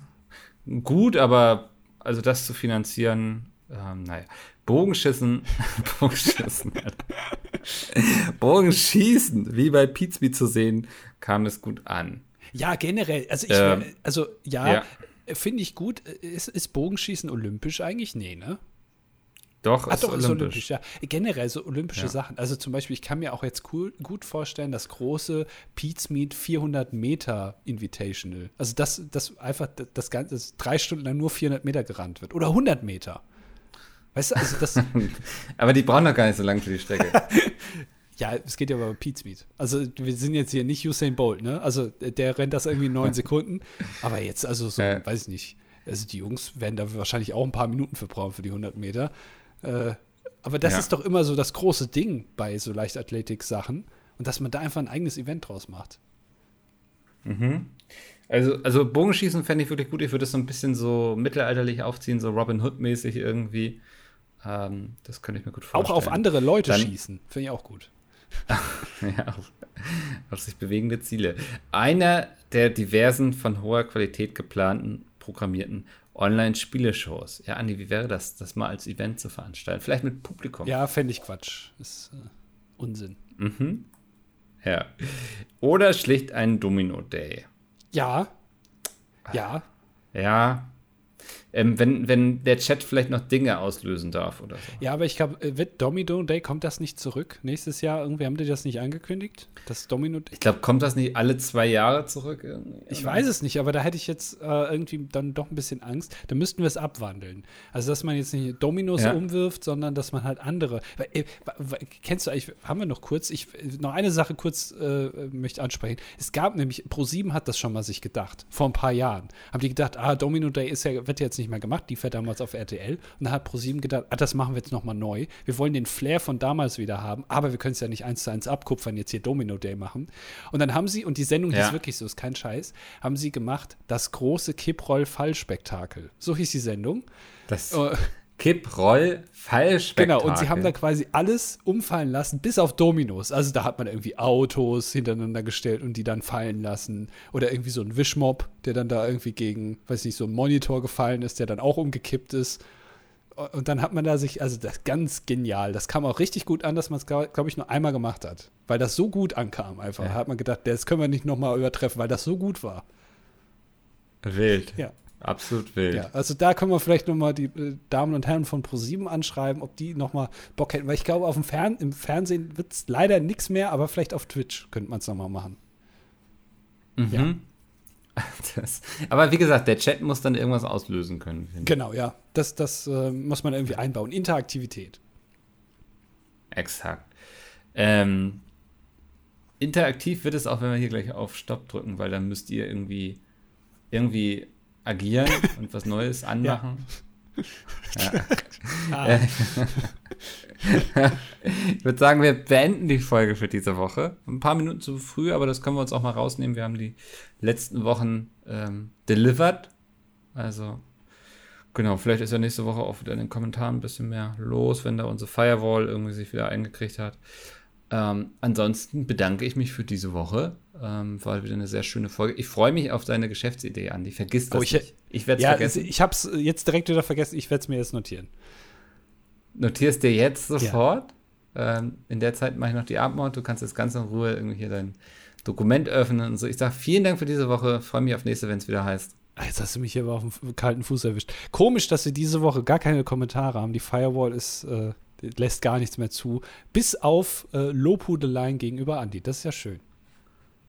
gut, aber also das zu finanzieren, ähm, naja. Bogenschießen, Bogenschießen, Bogenschießen, wie bei Pizby zu sehen, kam es gut an. Ja, generell, also ich, Ähm, also ja, ja. finde ich gut. Ist, ist Bogenschießen olympisch eigentlich? Nee, ne? Doch, Ah, ist doch, ist olympisch. olympisch, ja. Generell so olympische Ja. Sachen. Also zum Beispiel, ich kann mir auch jetzt cool, gut vorstellen, das große Pete's Meet 400 Meter Invitational. Also das, das einfach, das, Ganze, das drei Stunden lang nur 400 Meter gerannt wird. Oder 100 Meter. Weißt du, also das, Aber die brauchen doch gar nicht so lange für die Strecke. ja, es geht ja aber um Pete's Meet. Also wir sind jetzt hier nicht Usain Bolt, ne? Also der der rennt das irgendwie in neun Sekunden. Aber jetzt, also so, Ja. weiß ich nicht. Also die Jungs werden da wahrscheinlich auch ein paar Minuten für brauchen für die 100 Meter. Äh, aber das Ja. ist doch immer so das große Ding bei so Leichtathletik-Sachen. Und dass man da einfach ein eigenes Event draus macht. Also, also Bogenschießen fände ich wirklich gut. Ich würde es so ein bisschen so mittelalterlich aufziehen, so Robin Hood-mäßig irgendwie. Ähm, das könnte ich mir gut vorstellen. Auch auf andere Leute Dann- schießen. Finde ich auch gut. ja, auf, auf sich bewegende Ziele. Einer der diversen von hoher Qualität geplanten, programmierten Online-Spieleshows. Ja, Andi, wie wäre das, das mal als Event zu veranstalten? Vielleicht mit Publikum. Ja, fände ich Quatsch. Ist äh, Unsinn. Mhm. Ja. Oder schlicht ein Domino-Day. Ja. Ja. Ja. Ähm, wenn, wenn der Chat vielleicht noch Dinge auslösen darf oder so. Ja, aber ich glaube, äh, wird Domino Day, kommt das nicht zurück? Nächstes Jahr irgendwie, haben die das nicht angekündigt? Das Domino Day? Ich glaube, kommt das nicht alle zwei Jahre zurück? irgendwie? Ich weiß es nicht, aber da hätte ich jetzt äh, irgendwie dann doch ein bisschen Angst. Da müssten wir es abwandeln. Also, dass man jetzt nicht Dominos Ja. umwirft, sondern dass man halt andere. Äh, kennst du eigentlich, haben wir noch kurz, ich noch eine Sache kurz äh, möchte ansprechen. Es gab nämlich, Pro7 hat das schon mal sich gedacht, vor ein paar Jahren. Haben die gedacht, ah, Domino Day ist ja, wird jetzt nicht mehr gemacht, die fährt damals auf RTL. Und dann hat Pro7 gedacht, ah, das machen wir jetzt nochmal neu. Wir wollen den Flair von damals wieder haben, aber wir können es ja nicht eins zu eins abkupfern, jetzt hier Domino Day machen. Und dann haben sie, und die Sendung Ja. hieß wirklich so, ist kein Scheiß, haben sie gemacht, das große Kipproll-Fallspektakel. So hieß die Sendung. Das Äh, Kipp-Roll Fallspektakel. Genau, und sie haben da quasi alles umfallen lassen, bis auf Dominos. Also da hat man irgendwie Autos hintereinander gestellt und die dann fallen lassen. Oder irgendwie so ein Wischmob, der dann da irgendwie gegen, weiß nicht, so ein Monitor gefallen ist, der dann auch umgekippt ist. Und dann hat man da sich, also das ist ganz genial. Das kam auch richtig gut an, dass man es, glaube ich, nur einmal gemacht hat. Weil das so gut ankam einfach. Da hat man gedacht, das können wir nicht nochmal übertreffen, weil das so gut war. Wild. Ja. Absolut wild. Ja, also da können wir vielleicht nochmal die äh, Damen und Herren von ProSieben anschreiben, ob die nochmal Bock hätten. Weil ich glaube, auf dem Fern im Fernsehen wird es leider nichts mehr, aber vielleicht auf Twitch könnte man es nochmal machen. Mhm. Ja. Das, aber wie gesagt, der Chat muss dann irgendwas auslösen können. Genau, ja. Das, das äh, muss man irgendwie einbauen. Interaktivität. Exakt. Ähm, interaktiv wird es auch, wenn wir hier gleich auf Stopp drücken, weil dann müsst ihr irgendwie, irgendwie agieren und was Neues anmachen. Ah, Ich würde sagen, wir beenden die Folge für diese Woche. Ein paar Minuten zu früh, aber das können wir uns auch mal rausnehmen. Wir haben die letzten Wochen ähm, delivered. Also, genau, vielleicht ist ja nächste Woche auch wieder in den Kommentaren ein bisschen mehr los, wenn da unsere Firewall irgendwie sich wieder eingekriegt hat. Ähm, ansonsten bedanke ich mich für diese Woche. Ähm, war wieder eine sehr schöne Folge. Ich freue mich auf deine Geschäftsidee, Andi. Vergiss das Oh, ich- nicht. Ich werde es ja, vergessen. ich habe es jetzt direkt wieder vergessen. Ich werde es mir jetzt notieren. notierst dir jetzt sofort. Ähm, in der Zeit mache ich noch die Abmord. Du kannst jetzt ganz in Ruhe irgendwie hier dein Dokument öffnen und so. Ich sage vielen Dank für diese Woche. Freue mich auf nächste, wenn es wieder heißt. Ah, Jetzt hast du mich hier aber auf dem kalten Fuß erwischt. Komisch, dass wir diese Woche gar keine Kommentare haben. Die Firewall ist, äh, lässt gar nichts mehr zu. Bis auf äh, Lobhudeleien gegenüber Andi. Das ist ja schön.